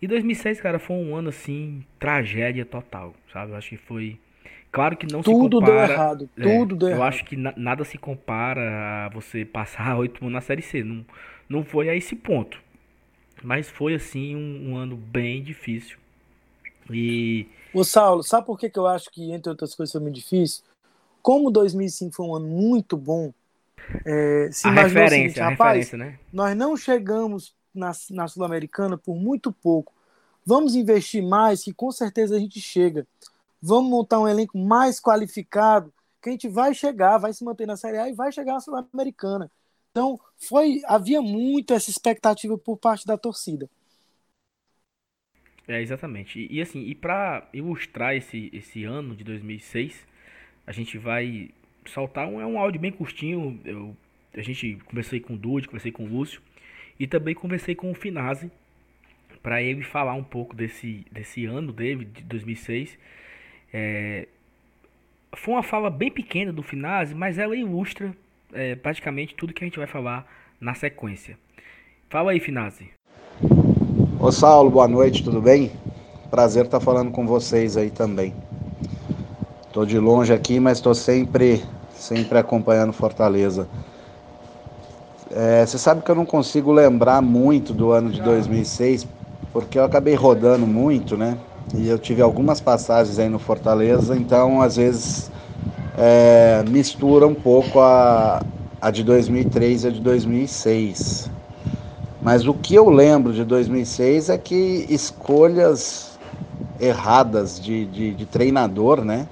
E 2006, cara, foi um ano assim, tragédia total, sabe? Eu acho que foi Claro que não tudo se compara. Tudo deu errado. É, tudo deu eu errado. Eu acho que na, nada se compara a você passar oito anos na Série C. Não, não foi a esse ponto. Mas foi, assim, um, um ano bem difícil. E. Ô, Saulo, sabe por que, que eu acho que, entre outras coisas, foi muito difícil? Como 2005 foi um ano muito bom, é, se a referência, seguinte, a rapaz, referência, né? nós não chegamos na, na Sul-Americana por muito pouco. Vamos investir mais, que com certeza a gente chega vamos montar um elenco mais qualificado, que a gente vai chegar, vai se manter na Série A e vai chegar na Sul-Americana. Então, foi, havia muito essa expectativa por parte da torcida. É, exatamente. E, e assim, e para ilustrar esse, esse ano de 2006, a gente vai soltar um, é um áudio bem curtinho. Eu, a gente conversei com o Dude, conversei com o Lúcio e também conversei com o Finazzi para ele falar um pouco desse, desse ano dele, de 2006 é, foi uma fala bem pequena do Finazzi, mas ela ilustra é, praticamente tudo que a gente vai falar na sequência. Fala aí, Finazzi. Ô Saulo, boa noite, tudo bem? Prazer estar falando com vocês aí também. Tô de longe aqui, mas estou sempre, sempre acompanhando Fortaleza. É, você sabe que eu não consigo lembrar muito do ano de 2006, porque eu acabei rodando muito, né? E eu tive algumas passagens aí no Fortaleza, então às vezes é, mistura um pouco a, a de 2003 e a de 2006. Mas o que eu lembro de 2006 é que escolhas erradas de, de, de treinador, né?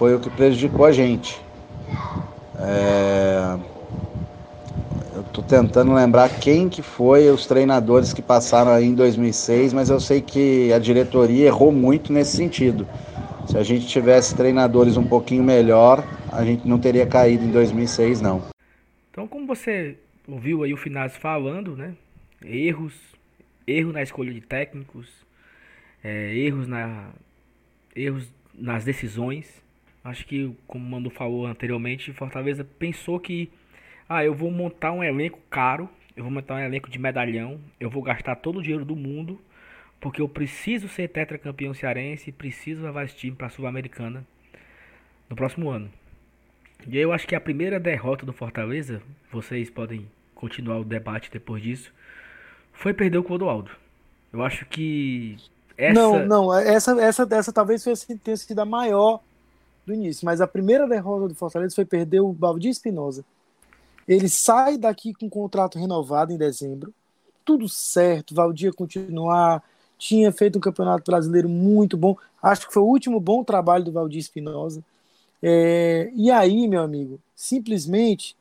Foi o que prejudicou a gente. É, Tô tentando lembrar quem que foi os treinadores que passaram aí em 2006, mas eu sei que a diretoria errou muito nesse sentido. Se a gente tivesse treinadores um pouquinho melhor, a gente não teria caído em 2006 não. Então, como você ouviu aí o Finaz falando, né? Erros, erro na escolha de técnicos, é, erros na erros nas decisões. Acho que, como o Manu falou anteriormente, Fortaleza pensou que ah, eu vou montar um elenco caro, eu vou montar um elenco de medalhão, eu vou gastar todo o dinheiro do mundo, porque eu preciso ser tetracampeão cearense preciso levar esse time para a Sul-Americana no próximo ano. E eu acho que a primeira derrota do Fortaleza, vocês podem continuar o debate depois disso, foi perder o Clodoaldo. Eu acho que essa... Não, não, essa, essa, essa talvez tenha sido a maior do início, mas a primeira derrota do Fortaleza foi perder o Baldi Espinosa. Ele sai daqui com um contrato renovado em dezembro, tudo certo, Valdir continuar, tinha feito um campeonato brasileiro muito bom, acho que foi o último bom trabalho do Valdir Espinosa. É, e aí, meu amigo, simplesmente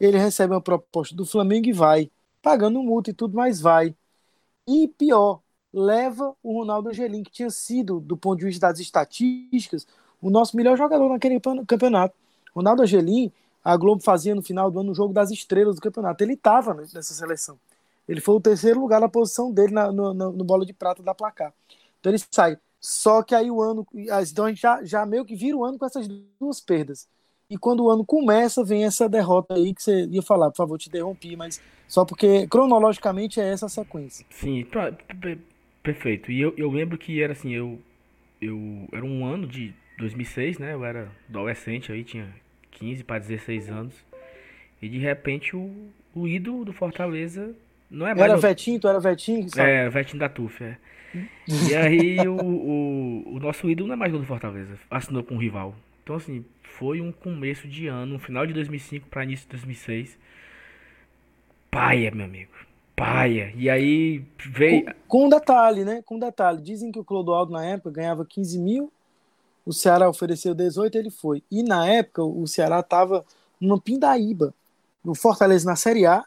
ele recebe uma proposta do Flamengo e vai, pagando multa e tudo, mas vai. E pior, leva o Ronaldo Angelim, que tinha sido, do ponto de vista das estatísticas, o nosso melhor jogador naquele campeonato. Ronaldo Angelim, a Globo fazia no final do ano o jogo das estrelas do campeonato. Ele estava nessa seleção. Ele foi o terceiro lugar na posição dele na, no, no, no, bola de prata da placar. Então ele sai. Só que aí o ano. Então a gente já, já meio que vira o ano com essas duas perdas. E quando o ano começa, vem essa derrota aí que você ia falar. Por favor, te interrompi, mas só porque cronologicamente é essa a sequência. Sim, perfeito. E eu, eu lembro que era assim, eu, eu era um ano de 2006, né? Eu era adolescente aí, tinha 15 para 16 anos. E de repente o, o ídolo do Fortaleza não é mais. Era o... Vetinho, tu era Vetinho? Sabe? É, Vetinho da TUF, é. e aí o, o, o, nosso ídolo não é mais do Fortaleza, assinou com um rival. Então assim, foi um começo de ano, um final de 2005 para início de 2006. Paia, meu amigo. Paia. E aí veio. Com, com um detalhe, né? Com um detalhe. Dizem que o Clodoaldo na época ganhava 15 mil o Ceará ofereceu 18, ele foi. E na época o Ceará estava numa pindaíba. O Fortaleza na Série A.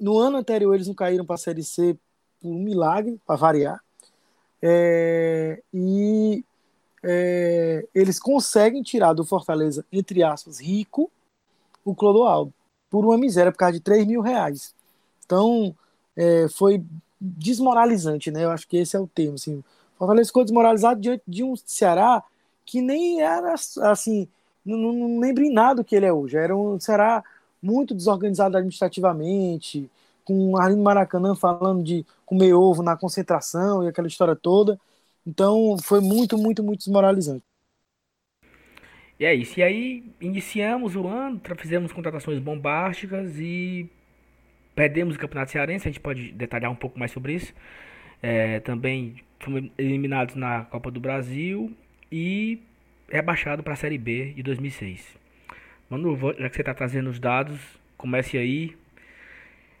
No ano anterior eles não caíram para a Série C por um milagre, para variar. É, e é, eles conseguem tirar do Fortaleza, entre aspas, rico, o Clodoaldo, por uma miséria, por causa de 3 mil reais. Então, é, foi desmoralizante, né? Eu acho que esse é o termo. Assim. Fortaleza ficou desmoralizado diante de um Ceará que nem era assim, não, não lembro em nada o que ele é hoje. Era um, será muito desorganizado administrativamente, com Arlindo Maracanã falando de comer ovo na concentração e aquela história toda. Então foi muito, muito, muito desmoralizante. E é isso. E aí iniciamos o ano, fizemos contratações bombásticas e perdemos o Campeonato Cearense. A gente pode detalhar um pouco mais sobre isso. É, também fomos eliminados na Copa do Brasil e rebaixado para a Série B de 2006. Mano, já que você está trazendo os dados, comece aí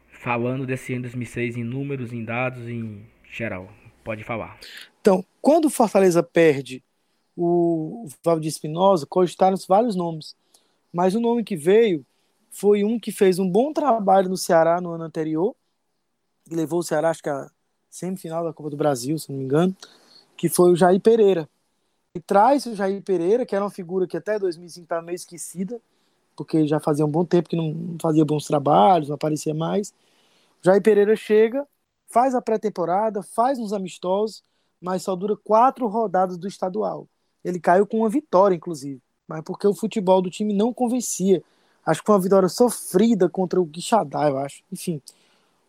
falando desse ano 2006 em números, em dados, em geral. Pode falar. Então, quando o Fortaleza perde o Valdir Espinosa, cogitaram-se vários nomes. Mas o nome que veio foi um que fez um bom trabalho no Ceará no ano anterior, e levou o Ceará, acho que a semifinal da Copa do Brasil, se não me engano, que foi o Jair Pereira e traz o Jair Pereira, que era uma figura que até 2005 estava meio esquecida, porque já fazia um bom tempo que não fazia bons trabalhos, não aparecia mais. O Jair Pereira chega, faz a pré-temporada, faz uns amistosos, mas só dura quatro rodadas do estadual. Ele caiu com uma vitória, inclusive, mas porque o futebol do time não convencia. Acho que foi uma vitória sofrida contra o Guixadá, eu acho. Enfim,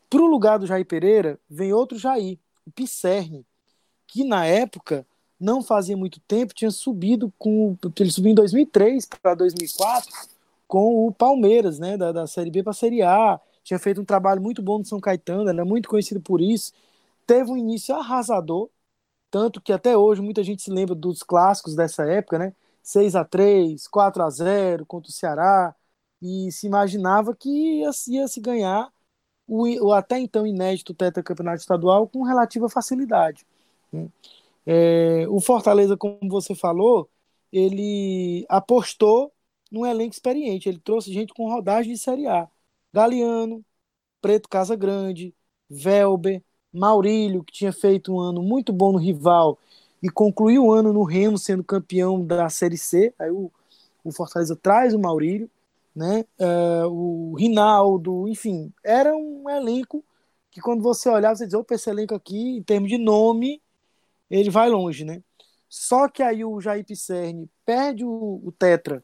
para o lugar do Jair Pereira, vem outro Jair, o Pisserni, que na época não fazia muito tempo, tinha subido com. Ele subiu em 2003 para 2004 com o Palmeiras, né? Da, da Série B para a Série A. Tinha feito um trabalho muito bom no São Caetano, era muito conhecido por isso. Teve um início arrasador, tanto que até hoje muita gente se lembra dos clássicos dessa época, né? 6 a 3 4 a 0 contra o Ceará, e se imaginava que ia, ia se ganhar o, o até então inédito tetracampeonato estadual com relativa facilidade. Né? É, o Fortaleza, como você falou, ele apostou num elenco experiente. Ele trouxe gente com rodagem de Série A. Galeano, Preto Casa Grande, Velber, Maurílio, que tinha feito um ano muito bom no rival e concluiu o ano no Remo sendo campeão da Série C. Aí o, o Fortaleza traz o Maurílio, né? É, o Rinaldo, enfim, era um elenco que quando você olhava, você dizia, opa, esse elenco aqui, em termos de nome, ele vai longe, né? Só que aí o Jair Pisserni perde o, o Tetra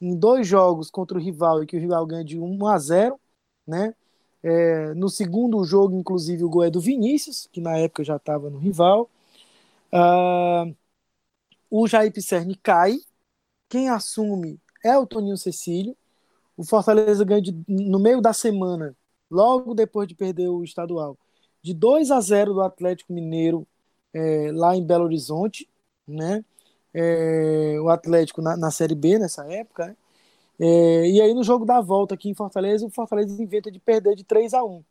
em dois jogos contra o rival e que o rival ganha de 1 a 0, né? É, no segundo jogo, inclusive, o gol é do Vinícius, que na época já estava no rival. Uh, o Jair Pisserni cai. Quem assume é o Toninho Cecílio. O Fortaleza ganha de, no meio da semana, logo depois de perder o estadual, de 2 a 0 do Atlético Mineiro é, lá em Belo Horizonte, né? É, o Atlético na, na, Série B nessa época, né? É, e aí no jogo da volta aqui em Fortaleza, o Fortaleza inventa de perder de 3 a 1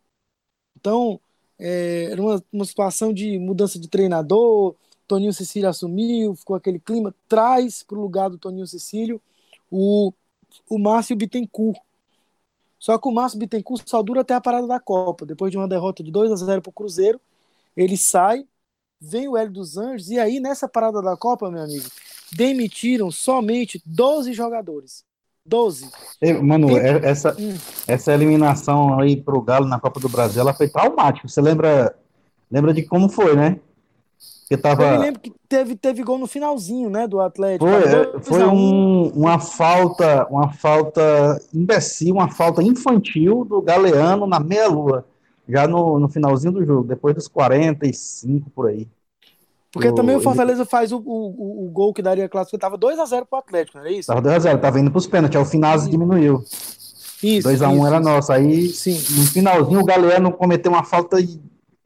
Então, é, era uma, uma situação de mudança de treinador, Toninho Cecílio assumiu, ficou aquele clima, traz para o lugar do Toninho Cecílio o, o Márcio Bittencourt. Só que o Márcio Bittencourt só dura até a parada da Copa. Depois de uma derrota de 2 a 0 para o Cruzeiro, ele sai, vem o Hélio dos Anjos, e aí nessa parada da Copa, meu amigo, demitiram somente 12 jogadores. 12. Mano, Tem... Essa, hum. essa eliminação aí pro Galo na Copa do Brasil, ela foi traumática. Você lembra, lembra de como foi, né? Que tava... Eu me lembro que teve, teve gol no finalzinho, né, do Atlético. Foi, é, foi um, uma falta, uma falta imbecil, uma falta infantil do Galeano na meia-lua, já no, no finalzinho do jogo, depois dos 45 por aí. Porque também o Fortaleza ele... faz o, o, o, gol que daria clássico, tava 2x0 pro Atlético, não era isso? Tava 2x0, tava indo pros pênaltis, o Finazzi diminuiu. Isso. 2x1 era nosso. Aí, Sim. no finalzinho, o Galeano cometeu uma falta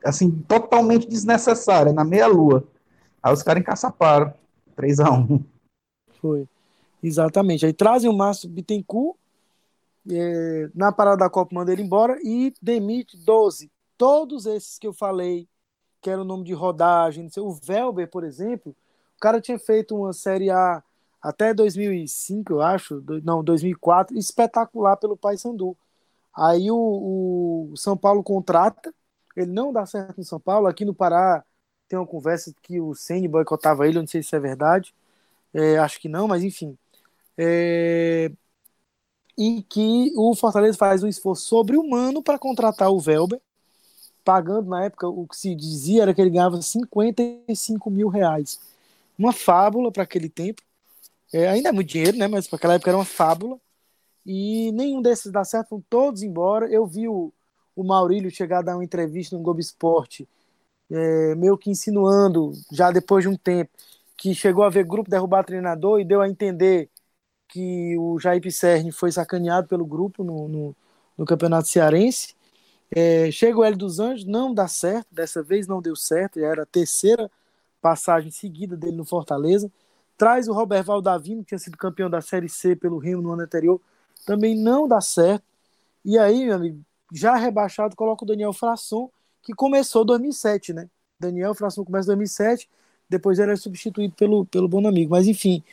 assim, totalmente desnecessária, na meia-lua. Aí os caras encaçaparam. 3x1. Foi. Exatamente. Aí trazem o Márcio Bittencourt, é, na parada da Copa manda ele embora e demite 12. Todos esses que eu falei, que era o nome de rodagem, o Velber, por exemplo, o cara tinha feito uma Série A até 2005, eu acho, não, 2004, espetacular pelo Paysandu. Aí o, o São Paulo contrata, ele não dá certo em São Paulo. Aqui no Pará tem uma conversa que o Ceni boicotava ele, eu não sei se é verdade. É, acho que não, mas enfim. É, e que o Fortaleza faz um esforço sobre-humano para contratar o Velber, pagando na época o que se dizia era que ele ganhava 55 mil reais. Uma fábula para aquele tempo. É, ainda é muito dinheiro, né? Mas para aquela época era uma fábula. E nenhum desses dá certo, foram todos embora. Eu vi o, o Maurílio chegar a dar uma entrevista no Globo Esporte, é, meio que insinuando, já depois de um tempo, que chegou a ver grupo derrubar treinador e deu a entender que o Jair Pisserni foi sacaneado pelo grupo no, no, no Campeonato Cearense. É, chega o Hélio dos Anjos, não dá certo, dessa vez não deu certo, já era a terceira passagem seguida dele no Fortaleza. Traz o Robert Valdavino, que tinha sido campeão da Série C pelo Rio no ano anterior, também não dá certo. E aí, meu amigo, já rebaixado, coloca o Daniel Frasson, que começou 2007, né? Daniel Frasson começa 2007, depois ele é substituído pelo, pelo Bonamigo. Mas, enfim,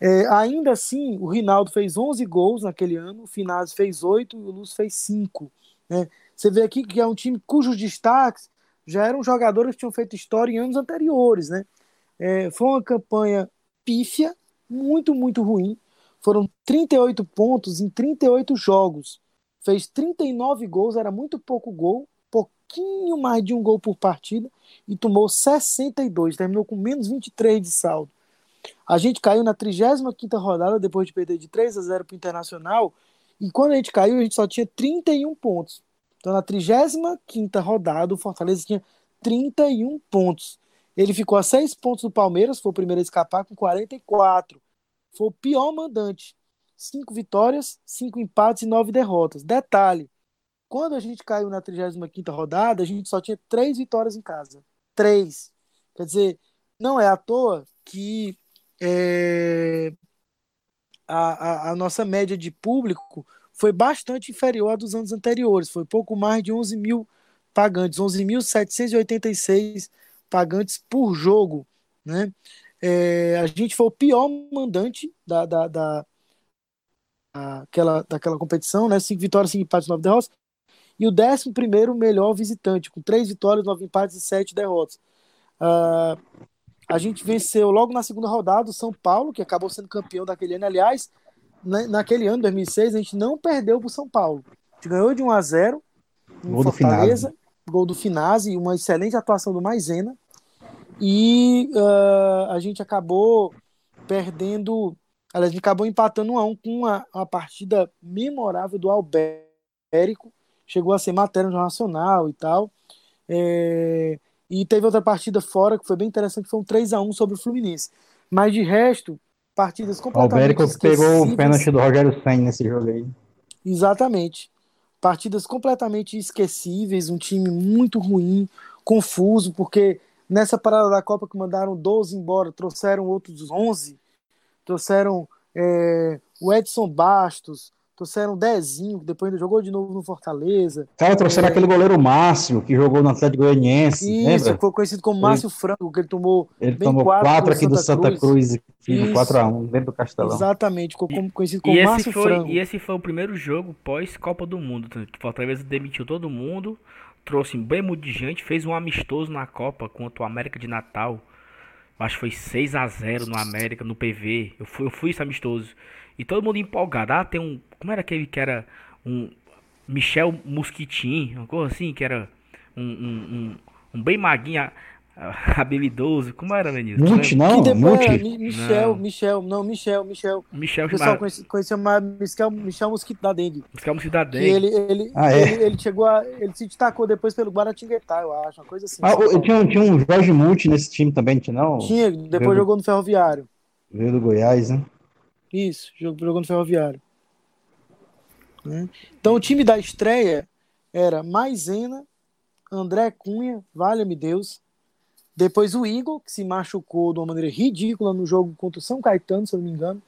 é, ainda assim, o Rinaldo fez 11 gols naquele ano, o Finazzi fez 8 e o Luz fez 5. Né? Você vê aqui que é um time cujos destaques já eram jogadores que tinham feito história em anos anteriores. Né? É, foi uma campanha pífia, muito, muito ruim. Foram 38 pontos em 38 jogos fez 39 gols, era muito pouco gol, pouquinho mais de um gol por partida e tomou 62, terminou com menos 23 de saldo. A gente caiu na 35ª rodada depois de perder de 3 a 0 para o Internacional e quando a gente caiu a gente só tinha 31 pontos. Então na 35ª rodada o Fortaleza tinha 31 pontos. Ele ficou a 6 pontos do Palmeiras, foi o primeiro a escapar com 44. Foi o pior mandante cinco vitórias, cinco empates e nove derrotas. Detalhe, quando a gente caiu na 35ª rodada, a gente só tinha três vitórias em casa. Três. Quer dizer, não é à toa que é, a, a, a, nossa média de público foi bastante inferior à dos anos anteriores. Foi pouco mais de 11 mil pagantes, 11.786 pagantes por jogo. Né? É, a gente foi o pior mandante da, da, da, aquela, daquela competição, né? Cinco vitórias, cinco empates, nove derrotas. E o décimo primeiro melhor visitante, com três vitórias, nove empates e sete derrotas. Uh, a gente venceu logo na segunda rodada o São Paulo, que acabou sendo campeão daquele ano. Aliás, na, naquele ano, 2006, a gente não perdeu para o São Paulo. A gente ganhou de 1 a 0 em gol Fortaleza, do gol do Finazzi, uma excelente atuação do Maisena. E uh, a gente acabou perdendo Aliás, a gente acabou empatando um a um com uma, uma partida memorável do Albérico. Chegou a ser matéria no Nacional e tal. É... E teve outra partida fora que foi bem interessante, foi um 3 a 1 sobre o Fluminense. Mas de resto, partidas completamente O Albérico pegou o pênalti do Rogério Senna nesse jogo aí. Exatamente. Partidas completamente esquecíveis, um time muito ruim, confuso, porque nessa parada da Copa que mandaram 12 embora, trouxeram outros 11 trouxeram é, o Edson Bastos, trouxeram Dezinho, que depois ainda jogou de novo no Fortaleza. Cara, trouxeram é... aquele goleiro Márcio, que jogou no Atlético Goianiense. Isso, lembra? foi conhecido como Márcio ele... Franco, que ele tomou. Ele tomou quatro, quatro aqui do Santa Cruz, Cruz aqui 4x1, dentro do Castelão. Exatamente, ficou como, conhecido como Márcio foi, Franco. E esse foi o primeiro jogo pós-Copa do Mundo. Fortaleza demitiu todo mundo, trouxe bem muito de gente, fez um amistoso na Copa contra o América de Natal. Acho que foi 6 a 0 no América, no PV. Eu fui, eu fui esse amistoso. E todo mundo empolgado. Ah, tem um. Como era aquele que era um. Michel Mosquitin, uma coisa assim, que era um, um, um, um bem maguinho habilidoso. Como era, Menino? Mute, não, que Mute. Era, Michel, não. Michel, não, Michel, Michel. Michel o pessoal conhecia, conhecia mais Michel, Michel Mosquito da Dengue. Michel Mosquito da Dengue. ele, ele, ah, é? ele, ele, chegou a. Ele se destacou depois pelo Guaratinguetá, eu acho, uma coisa assim. Ah, o, tinha, tinha um Jorge Mute nesse time também, tinha não? Tinha, depois jogou no Ferroviário. Veio do Goiás, né? Isso, jogou no Ferroviário. Né? Então o time da estreia era Maisena, André Cunha, valha-me Deus. Depois o Igor, que se machucou de uma maneira ridícula no jogo contra o São Caetano, se eu não me engano.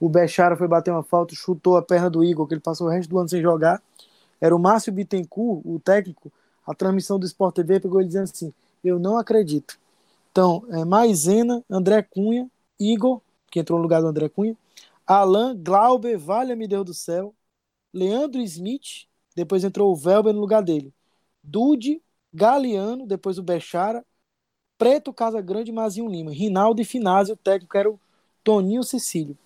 O Bechara foi bater uma falta, chutou a perna do Igor, que ele passou o resto do ano sem jogar. Era o Márcio Bittencourt, o técnico. A transmissão do Sport TV pegou ele dizendo assim: Eu não acredito. Então, é Maisena, André Cunha, Igor, que entrou no lugar do André Cunha, Alan, Glauber, valha-me Deus do céu, Leandro Smith, depois entrou o Velber no lugar dele, Dude, Galeano, depois o Bechara, Preto, Casa Grande e Mazinho Lima, Rinaldo e Finazzi, o técnico era o Toninho Cecílio.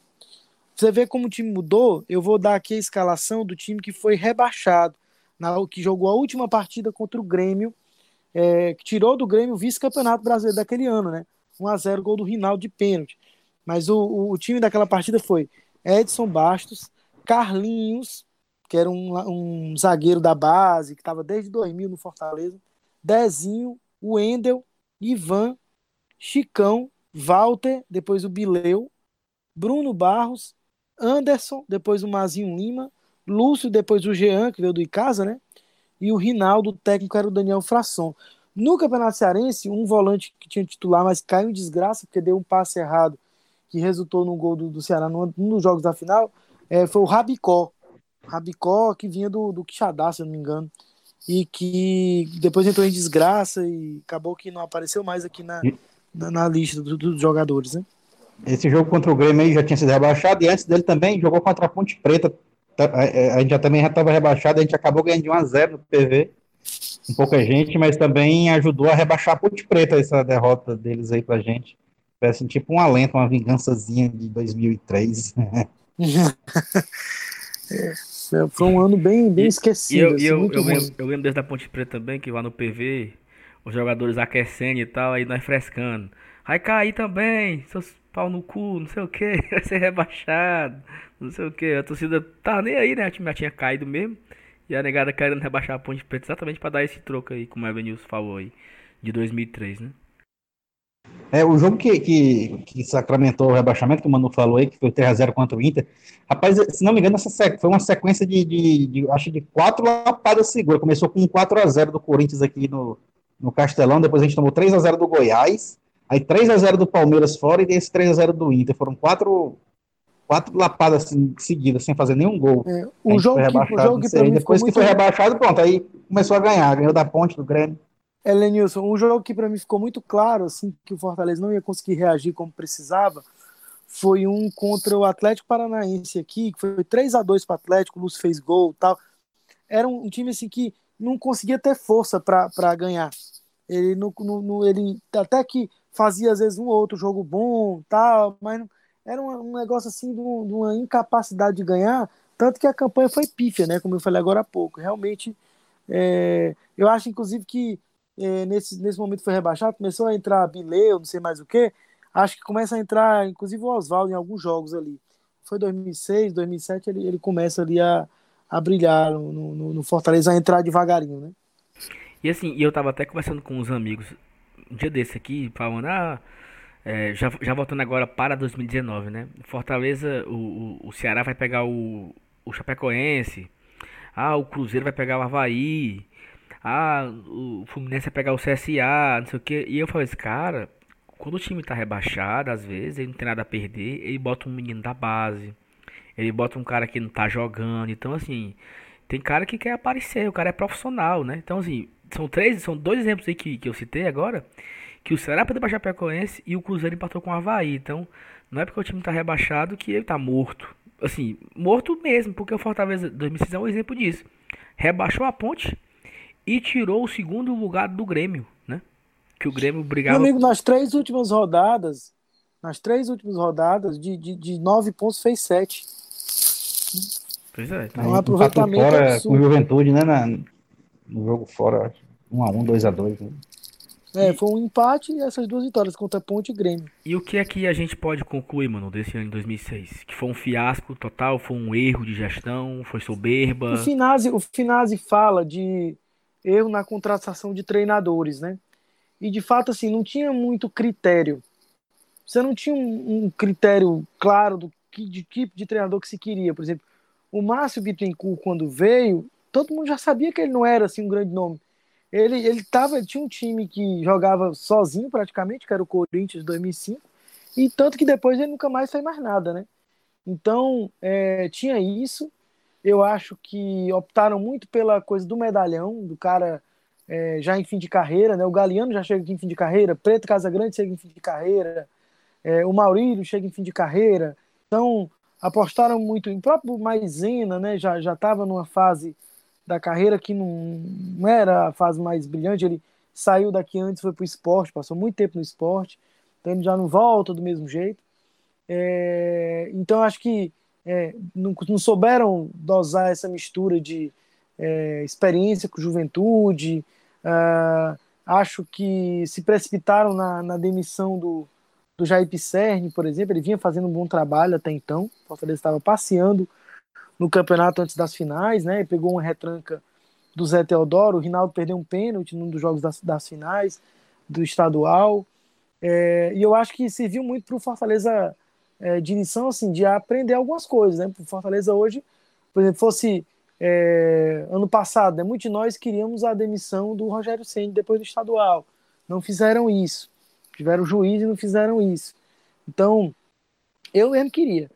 Você vê como o time mudou, eu vou dar aqui a escalação do time que foi rebaixado, na, que jogou a última partida contra o Grêmio, é, que tirou do Grêmio o vice-campeonato brasileiro daquele ano, né? 1x0 gol do Rinaldo de pênalti. Mas o, o, time daquela partida foi Edson Bastos, Carlinhos, que era um, um zagueiro da base, que estava desde 2000 no Fortaleza, Dezinho, Wendel, Ivan, Chicão, Walter, depois o Bileu, Bruno Barros, Anderson, depois o Mazinho Lima, Lúcio, depois o Jean, que veio do Icasa, né? E o Rinaldo, o técnico era o Daniel Frasson. No Campeonato Cearense, um volante que tinha titular, mas caiu em desgraça porque deu um passe errado que resultou no gol do, do Ceará num, num dos jogos da final, é, foi o Rabicó. Rabicó, que vinha do, do Quixadá, se eu não me engano. E que depois entrou em desgraça e acabou que não apareceu mais aqui na, na, na, lista dos, dos jogadores, né? Esse jogo contra o Grêmio aí já tinha sido rebaixado e antes dele também jogou contra a Ponte Preta. Tá, a gente já também já estava rebaixado, a gente acabou ganhando de 1 a 0 no PV. Um pouca gente, mas também ajudou a rebaixar a Ponte Preta essa derrota deles aí pra gente. Parece tipo um alento, uma vingançazinha de 2003. é, foi um ano bem, bem esquecido. E eu, assim, eu, eu, lembro, eu lembro desde a Ponte Preta também, que lá no PV, os jogadores aquecendo e tal, aí nós frescando. Vai cair também, seus pau no cu, não sei o que, vai ser rebaixado, não sei o que. A torcida tá nem aí, né? A time já tinha caído mesmo. E a negada querendo rebaixar a Ponte Preta exatamente para dar esse troco aí, como o Evanilson falou aí, de 2003, né? É, o jogo que, que, que, sacramentou o rebaixamento, que o Manu falou aí, que foi 3x0 contra o Inter, rapaz, se não me engano, essa foi uma sequência de, de, de acho de quatro lapadas seguras. Começou com um 4x0 do Corinthians aqui no, no Castelão, depois a gente tomou 3x0 do Goiás, aí 3x0 do Palmeiras fora e esse 3x0 do Inter. Foram quatro, quatro lapadas assim, seguidas, sem fazer nenhum gol. É, o, jogo que, o jogo que aí, Depois que foi rebaixado, pronto, aí começou a ganhar, ganhou da ponte do Grêmio. Elenilson, um jogo que para mim ficou muito claro, assim, que o Fortaleza não ia conseguir reagir como precisava, foi um contra o Atlético Paranaense aqui, que foi 3 a 2 para o Atlético, o Lúcio fez gol tal. Era um, time assim que não conseguia ter força para ganhar. Ele, no, no, ele até que fazia às vezes um ou outro jogo bom, tal, mas era um, um negócio assim de, uma incapacidade de ganhar, tanto que a campanha foi pífia, né? Como eu falei agora há pouco. Realmente, é, eu acho inclusive que é, nesse, nesse momento foi rebaixado, começou a entrar Bileu, não sei mais o que. Acho que começa a entrar, inclusive o Oswaldo em alguns jogos ali. Foi 2006, 2007, ele, ele começa ali a, a brilhar no, no, no Fortaleza, a entrar devagarinho, né? E assim, eu tava até conversando com uns amigos um dia desse aqui, falando, ah, é, já, já voltando agora para 2019, né? Fortaleza, o, o, o Ceará vai pegar o, o Chapecoense, ah, o Cruzeiro vai pegar o Havaí, ah, o Fluminense vai pegar o CSA, não sei o que. E eu falei assim, cara, quando o time tá rebaixado, às vezes, ele não tem nada a perder, ele bota um menino da base. ele bota um cara que não tá jogando. Então, assim, tem cara que quer aparecer, o cara é profissional, né? Então, assim, são três, são dois exemplos aí que, que eu citei agora, que o Ceará perdeu pra Chapecoense e o Cruzeiro empatou com o Havaí. Então, não é porque o time tá rebaixado que ele tá morto. Assim, morto mesmo, porque o Fortaleza 2006 é um exemplo disso. Rebaixou a ponte e tirou o segundo lugar do Grêmio, né? Que o Grêmio brigava... Meu amigo, nas três últimas rodadas, nas três últimas rodadas, de, de, de nove pontos fez sete. Pois é. Então, um aproveitamento fora absurdo. com Juventude, né? na- no jogo fora, 1x1, 2x2. Né? É, foi um empate e essas duas vitórias contra Ponte e Grêmio. E o que é que a gente pode concluir, mano, desse ano de 2006? Que foi um fiasco total, foi um erro de gestão, foi soberba. O Finazzi, o Finazzi fala de erro na contratação de treinadores, né? E de fato, assim, não tinha muito critério. Você não tinha um, um critério claro do que de tipo de treinador que se queria. Por exemplo, o Márcio Bittencourt, quando veio, todo mundo já sabia que ele não era assim um grande nome. Ele, ele tava, ele tinha um time que jogava sozinho praticamente, que era o Corinthians 2005, e tanto que depois ele nunca mais fez mais nada, né? Então, é, tinha isso. Eu acho que optaram muito pela coisa do medalhão, do cara é, já em fim de carreira, né? O Galeano já chega em fim de carreira, Preto Casagrande chega em fim de carreira, é, o Maurílio chega em fim de carreira. Então, apostaram muito em próprio Maisena, né? Já já estava numa fase da carreira que não, não era a fase mais brilhante. Ele saiu daqui antes, foi para o esporte, passou muito tempo no esporte, então ele já não volta do mesmo jeito. É, então, acho que é, não, não souberam dosar essa mistura de é, experiência com juventude. ah, acho que se precipitaram na, na demissão do, do Jair Pisserni, por exemplo. Ele vinha fazendo um bom trabalho até então. O Fortaleza estava passeando no campeonato antes das finais, né? Pegou uma retranca do Zé Teodoro. O Rinaldo perdeu um pênalti num dos jogos das, das finais do estadual. É, e eu acho que serviu muito para o Fortaleza é, de lição, assim, de aprender algumas coisas, né? O Fortaleza hoje, por exemplo, fosse é, ano passado, né? Muitos de nós queríamos a demissão do Rogério Ceni depois do estadual. Não fizeram isso. Tiveram juiz e não fizeram isso. Então, eu mesmo queria.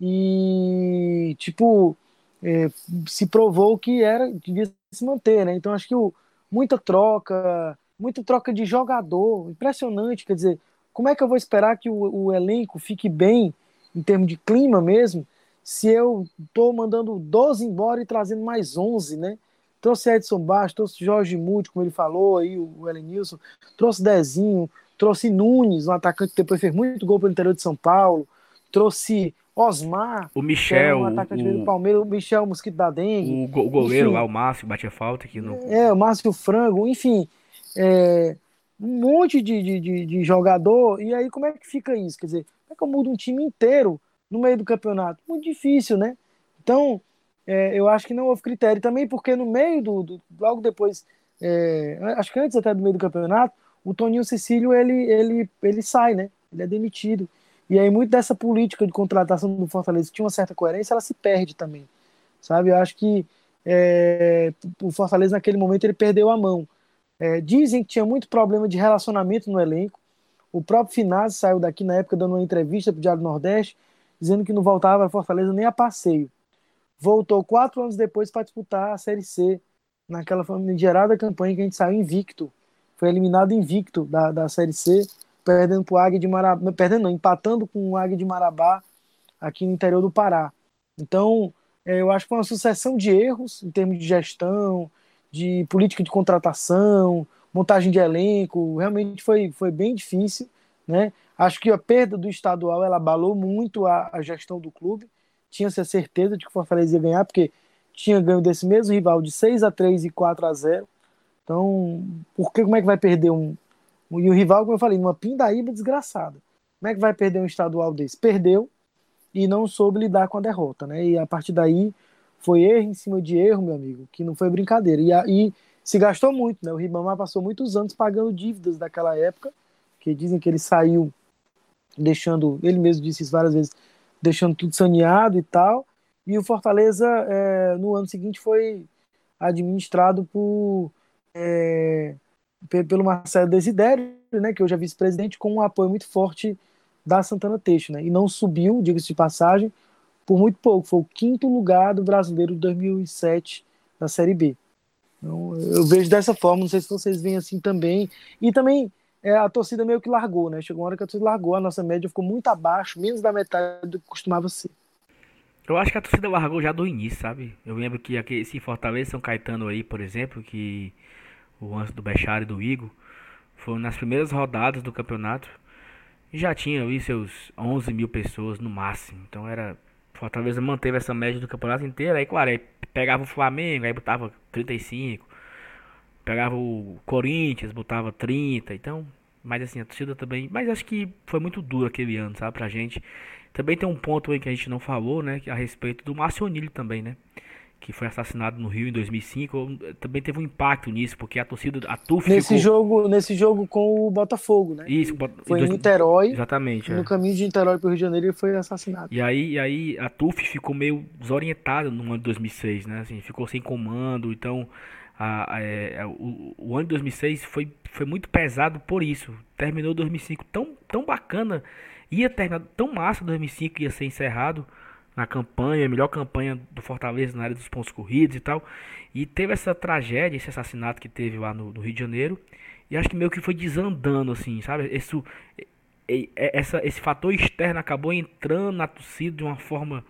E, tipo, é, se provou que era devia se manter, né? Então, acho que o, muita troca, muita troca de jogador, impressionante. Quer dizer, como é que eu vou esperar que o, o elenco fique bem em termos de clima mesmo, se eu tô mandando 12 embora e trazendo mais 11, né? Trouxe Edson Baixo, trouxe Jorge Mude, como ele falou aí, o Elenilson, trouxe Dezinho, trouxe Nunes, um atacante que depois fez muito gol pelo interior de São Paulo, trouxe Osmar, O Michel, um atacante do o, Palmeiras, o Michel Mosquito da Dengue, o goleiro enfim. lá, o Márcio, batia falta aqui no. é, o Márcio Frango, enfim, é, um monte de, de, de, de jogador, e aí como é que fica isso? Quer dizer, como é que eu mudo um time inteiro no meio do campeonato? Muito difícil, né? Então, é, eu acho que não houve critério também, porque no meio do, do- logo depois, é, acho que antes até do meio do campeonato, o Toninho Cecílio, ele, ele, ele sai, né? Ele é demitido. E aí muito dessa política de contratação do Fortaleza, que tinha uma certa coerência, ela se perde também, sabe? Eu acho que é, o Fortaleza naquele momento ele perdeu a mão. É, dizem que tinha muito problema de relacionamento no elenco. O próprio Finazzi saiu daqui na época dando uma entrevista para o Diário Nordeste, dizendo que não voltava a Fortaleza nem a passeio. Voltou quatro anos depois para disputar a Série C, naquela famigerada campanha que a gente saiu invicto. Foi eliminado invicto da, da Série C, perdendo para o Águia de Marabá, perdendo não, empatando com o Águia de Marabá aqui no interior do Pará. Então, é, eu acho que foi uma sucessão de erros em termos de gestão, de política de contratação, montagem de elenco, realmente foi, foi bem difícil, né? Acho que a perda do estadual ela abalou muito a, a gestão do clube. Tinha-se a certeza de que o Fortaleza ia ganhar, porque tinha ganho desse mesmo rival de 6 a 3 e 4 a 0. Então, por que, como é que vai perder um. E o rival, como eu falei, numa pindaíba desgraçada. Como é que vai perder um estadual desse? Perdeu e não soube lidar com a derrota, né? E a partir daí foi erro em cima de erro, meu amigo, que não foi brincadeira. E aí se gastou muito, né? O Ribamar passou muitos anos pagando dívidas daquela época, que dizem que ele saiu deixando, ele mesmo disse isso várias vezes, deixando tudo saneado e tal. E o Fortaleza, é, no ano seguinte, foi administrado por, é, pe- pelo Marcelo Desidério, né, que hoje é vice-presidente, com um apoio muito forte da Santana Teixeira, né, e não subiu, diga-se de passagem, por muito pouco. Foi o quinto lugar do brasileiro de 2007 na Série B. Então, eu vejo dessa forma, não sei se vocês veem assim também. E também é, a torcida meio que largou, né? Chegou uma hora que a torcida largou, a nossa média ficou muito abaixo, menos da metade do que costumava ser. Eu acho que a torcida largou já do início, sabe? Eu lembro que aqui, esse Fortaleza São Caetano aí, por exemplo, que o lance do Bechara e do Igor, foi nas primeiras rodadas do campeonato. E já tinha ali seus 11 mil pessoas no máximo. Então era. Fortaleza manteve essa média do campeonato inteiro. Aí, claro, aí pegava o Flamengo, aí botava 35. Pegava o Corinthians, botava 30. Então, mas assim, a torcida também. Mas acho que foi muito duro aquele ano, sabe, pra gente. Também tem um ponto aí que a gente não falou, né? A respeito do Marcionilho também, né? Que foi assassinado no Rio em 2005. Também teve um impacto nisso, porque a torcida, a TUF nesse ficou... jogo Nesse jogo com o Botafogo, né? Isso, foi em Niterói. Exatamente. No é. caminho de Niterói para o Rio de Janeiro ele foi assassinado. E aí, e aí a TUF ficou meio desorientada no ano de 2006, né? Assim, ficou sem comando, então... A, a, é, o, o, ano de 2006 foi, foi muito pesado por isso. Terminou 2005 tão, tão bacana ia terminar tão massa 2005 ia ser encerrado na campanha, a melhor campanha do Fortaleza na área dos pontos corridos e tal. E teve essa tragédia, esse assassinato que teve lá no, no Rio de Janeiro. E acho que meio que foi desandando, assim, sabe? Esse, essa, esse fator externo acabou entrando na torcida de uma forma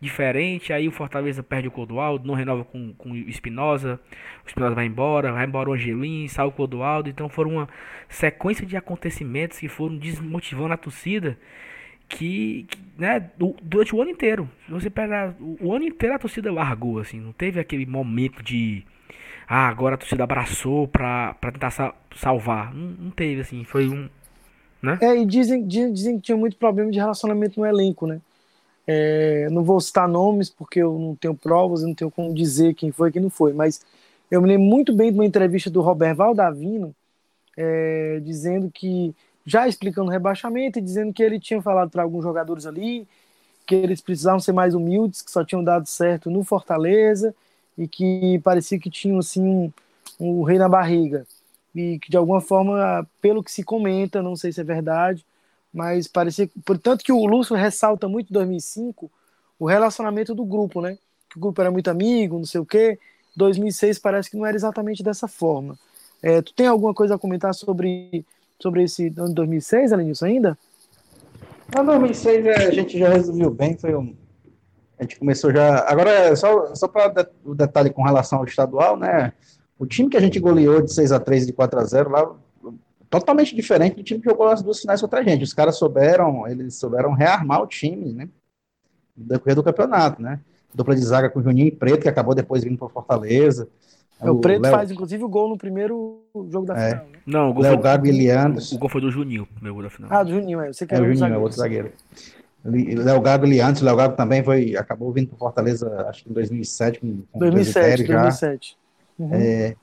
diferente. Aí o Fortaleza perde o Clodoaldo, não renova com, com o Espinosa. O Espinosa vai embora, vai embora o Angelim, sai o Clodoaldo. Então foram uma sequência de acontecimentos que foram desmotivando a torcida. Que, né, durante o ano inteiro, se você pegar o, ano inteiro a torcida largou, assim, não teve aquele momento de ah, agora a torcida abraçou pra, pra tentar salvar. Não, não, teve, assim, foi um. Né? É, e dizem, dizem que tinha muito problema de relacionamento no elenco, né? É, não vou citar nomes porque eu não tenho provas, eu não tenho como dizer quem foi e quem não foi, mas eu me lembro muito bem de uma entrevista do Robert Valdavino é, dizendo que, já explicando o rebaixamento e dizendo que ele tinha falado para alguns jogadores ali que eles precisavam ser mais humildes, que só tinham dado certo no Fortaleza e que parecia que tinham assim um, um rei na barriga e que de alguma forma, pelo que se comenta, não sei se é verdade, mas parecia, portanto que o Lúcio ressalta muito em 2005 o relacionamento do grupo, né? Que o grupo era muito amigo, não sei o quê. 2006 parece que não era exatamente dessa forma. É, tu tem alguma coisa a comentar sobre, sobre esse ano de 2006, Alenilson, ainda? Não, 2006 é, a gente já resumiu bem, foi um, a gente começou já. Agora, só, só para o detalhe com relação ao estadual, né? O time que a gente goleou de 6 a 3 e de 4 a 0 lá totalmente diferente do time que jogou as duas finais contra a gente. Os caras souberam, eles souberam rearmar o time, né? No decorrer do campeonato, né? Dupla de zaga com o Juninho e Preto, que acabou depois vindo para Fortaleza. É, o, o Preto Leo... faz, inclusive, o gol no primeiro jogo da é. final. Né? Não, o gol, Léo Gago e Leandros. O gol foi do Juninho, meu gol da final. Ah, do Juninho, é. Você que é, o Juninho, é outro zagueiro. Léo Gago e Leandros. Léo Gago também foi, acabou vindo para Fortaleza, acho que em 2007. Com, com 2007, 2007. Uhum. É,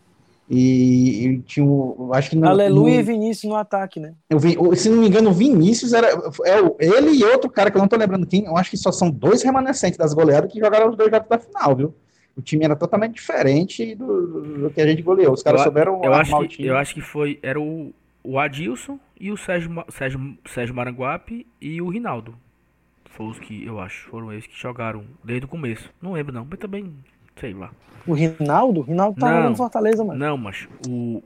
e, e tinha o. Acho que no, Aleluia no, e Vinícius no ataque, né? Eu vi, se não me engano, o Vinícius era. É ele e outro cara que eu não tô lembrando quem. Eu acho que só são dois remanescentes das goleadas que jogaram os dois jogos da final, viu? O time era totalmente diferente do, do que a gente goleou. Os caras eu, souberam eu acho que, Eu acho que foi. Era o, o Adilson e o Sérgio, Sérgio, Sérgio Maranguape e o Rinaldo. Foram os que eu acho. Foram eles que jogaram desde o começo. Não lembro, não, mas também sei lá. O Rinaldo? O Rinaldo tá não, no Fortaleza, mano. Não, mas o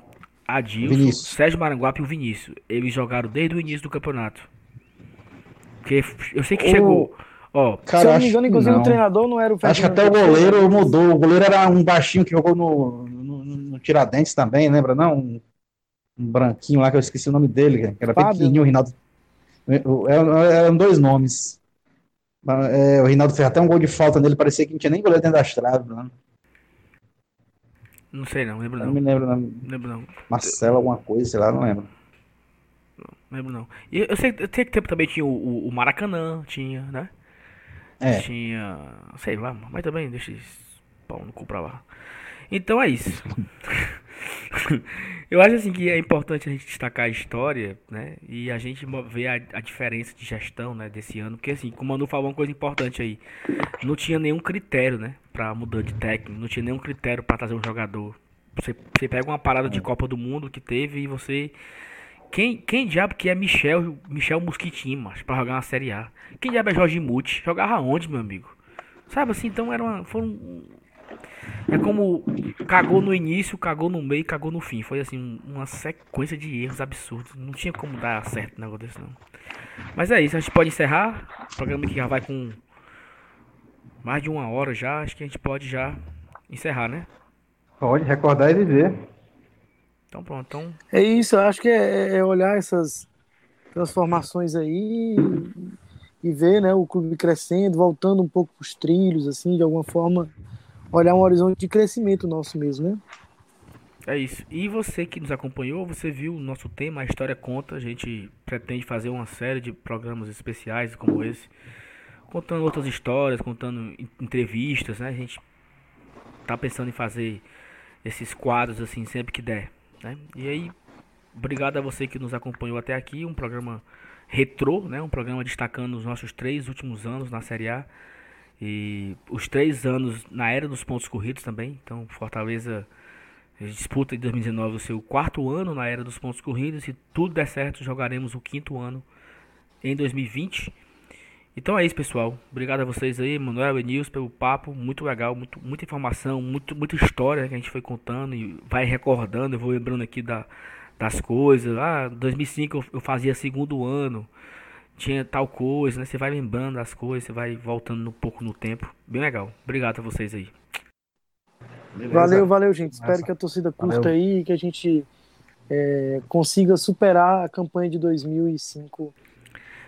Adilson, Vinícius. Sérgio Maranguape e o Vinícius, eles jogaram desde o início do campeonato. Porque eu sei que o... chegou. Ó, Cara, se eu não me engano, inclusive o treinador não era o Acho que até o goleiro mudou. O goleiro era um baixinho que jogou no, no, no Tiradentes também, lembra? Não? Um, um, branquinho lá que eu esqueci o nome dele, que era Fábio. pequenininho, o Rinaldo. Eram, eram dois nomes. É, o Rinaldo fez até um gol de falta nele, parecia que não tinha nem goleiro dentro das traves. Né? Não sei não, lembro não. Não me lembro não. Lembro não. Marcelo alguma coisa, sei lá, não lembro. Não, lembro não. E eu sei, eu sei que tempo também tinha o, o, Maracanã, tinha, né? É. Tinha, sei lá, mas também deixa esse pau no cu pra lá. Então é isso. Eu acho assim que é importante a gente destacar a história, né? E a gente ver a, a, diferença de gestão, né, desse ano, porque assim, como o Manu falou uma coisa importante aí, não tinha nenhum critério, né, para mudar de técnico, não tinha nenhum critério para trazer um jogador. Você, você pega uma parada de Copa do Mundo que teve e você Quem, quem diabo que é Michel, Michel Mosquitinho, mas pra jogar uma Série A? Quem diabo é Jorge Muti? Jogava onde, meu amigo? Sabe assim, então era uma, foram é como cagou no início, cagou no meio, cagou no fim. Foi assim, uma sequência de erros absurdos. Não tinha como dar certo um negócio desse não. Mas é isso, a gente pode encerrar. O programa que já vai com mais de uma hora já. Acho que a gente pode já encerrar, né? Pode recordar e viver. Então pronto, então. É isso, eu acho que é, é olhar essas transformações aí e ver né, o clube crescendo, voltando um pouco os trilhos, assim, de alguma forma, olhar um horizonte de crescimento nosso mesmo, né? É isso. E você que nos acompanhou, você viu o nosso tema, a história conta. A gente pretende fazer uma série de programas especiais como esse, contando outras histórias, contando entrevistas, né? A gente tá pensando em fazer esses quadros assim sempre que der, né? E aí, obrigado a você que nos acompanhou até aqui, um programa retrô, né? Um programa destacando os nossos três últimos anos na Série A e os três anos na era dos pontos corridos também. Então, Fortaleza disputa em 2019 o seu quarto ano na era dos pontos corridos. Se tudo der certo, jogaremos o quinto ano em 2020. Então é isso, pessoal. Obrigado a vocês aí, Manuel e Nils, pelo papo. Muito legal, muito, muita informação, muito, muita história que a gente foi contando e vai recordando. Eu vou lembrando aqui da, das coisas. Ah, 2005 eu fazia segundo ano, tinha tal coisa, né? Você vai lembrando das coisas, você vai voltando um pouco no tempo. Bem legal. Obrigado a vocês aí. Beleza. Valeu, valeu, gente. Espero Nossa. que a torcida curta valeu. aí, que a gente é, consiga superar a campanha de 2005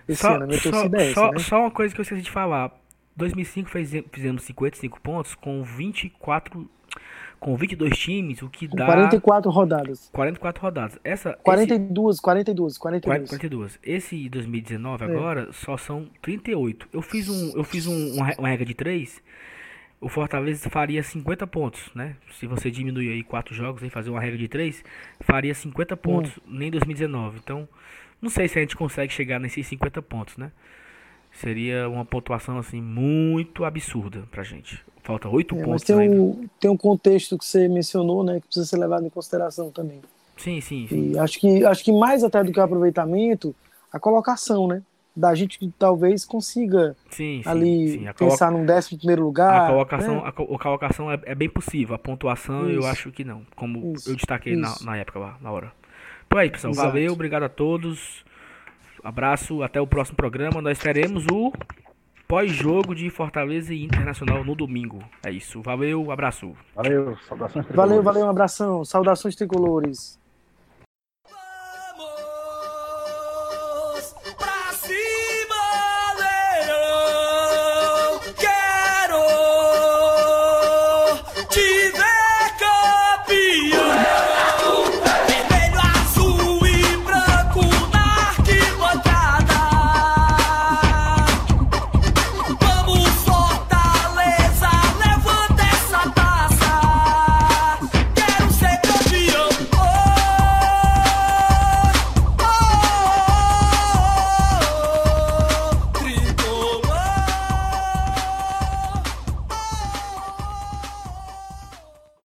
esse só, ano. Só, só, né? só uma coisa que eu esqueci de falar. 2005 fez, fizemos 55 pontos com 24 com 22 times, o que Com dá 44 rodadas. 44 rodadas. Essa 42, esse, 42, 42. 42. Esse 2019 é. agora só são 38. Eu fiz um eu fiz um, uma, regra de 3. O Fortaleza faria 50 pontos, né? Se você diminuir aí 4 jogos e fazer uma regra de 3, faria 50 pontos hum. nem 2019. Então, não sei se a gente consegue chegar nesses 50 pontos, né? Seria uma pontuação assim muito absurda pra gente. Falta oito é, pontos tem ainda. Um, tem um contexto que você mencionou, né, que precisa ser levado em consideração também. Sim, sim. sim. E acho que, acho que mais até do que o aproveitamento, a colocação, né? Da gente que talvez consiga sim, ali sim. pensar num décimo primeiro lugar. A colocação, né? a, a, colocação é, é, bem possível. A pontuação Isso. eu acho que não. Como Isso. eu destaquei na, na, época lá, na hora. Então é isso, pessoal. Exato. Valeu, obrigado a todos. Abraço, até o próximo programa. Nós teremos o pós-jogo de Fortaleza e Internacional no domingo. É isso. Valeu, abraço. Valeu, saudações tricolores. Valeu, valeu, um abração. Saudações tricolores.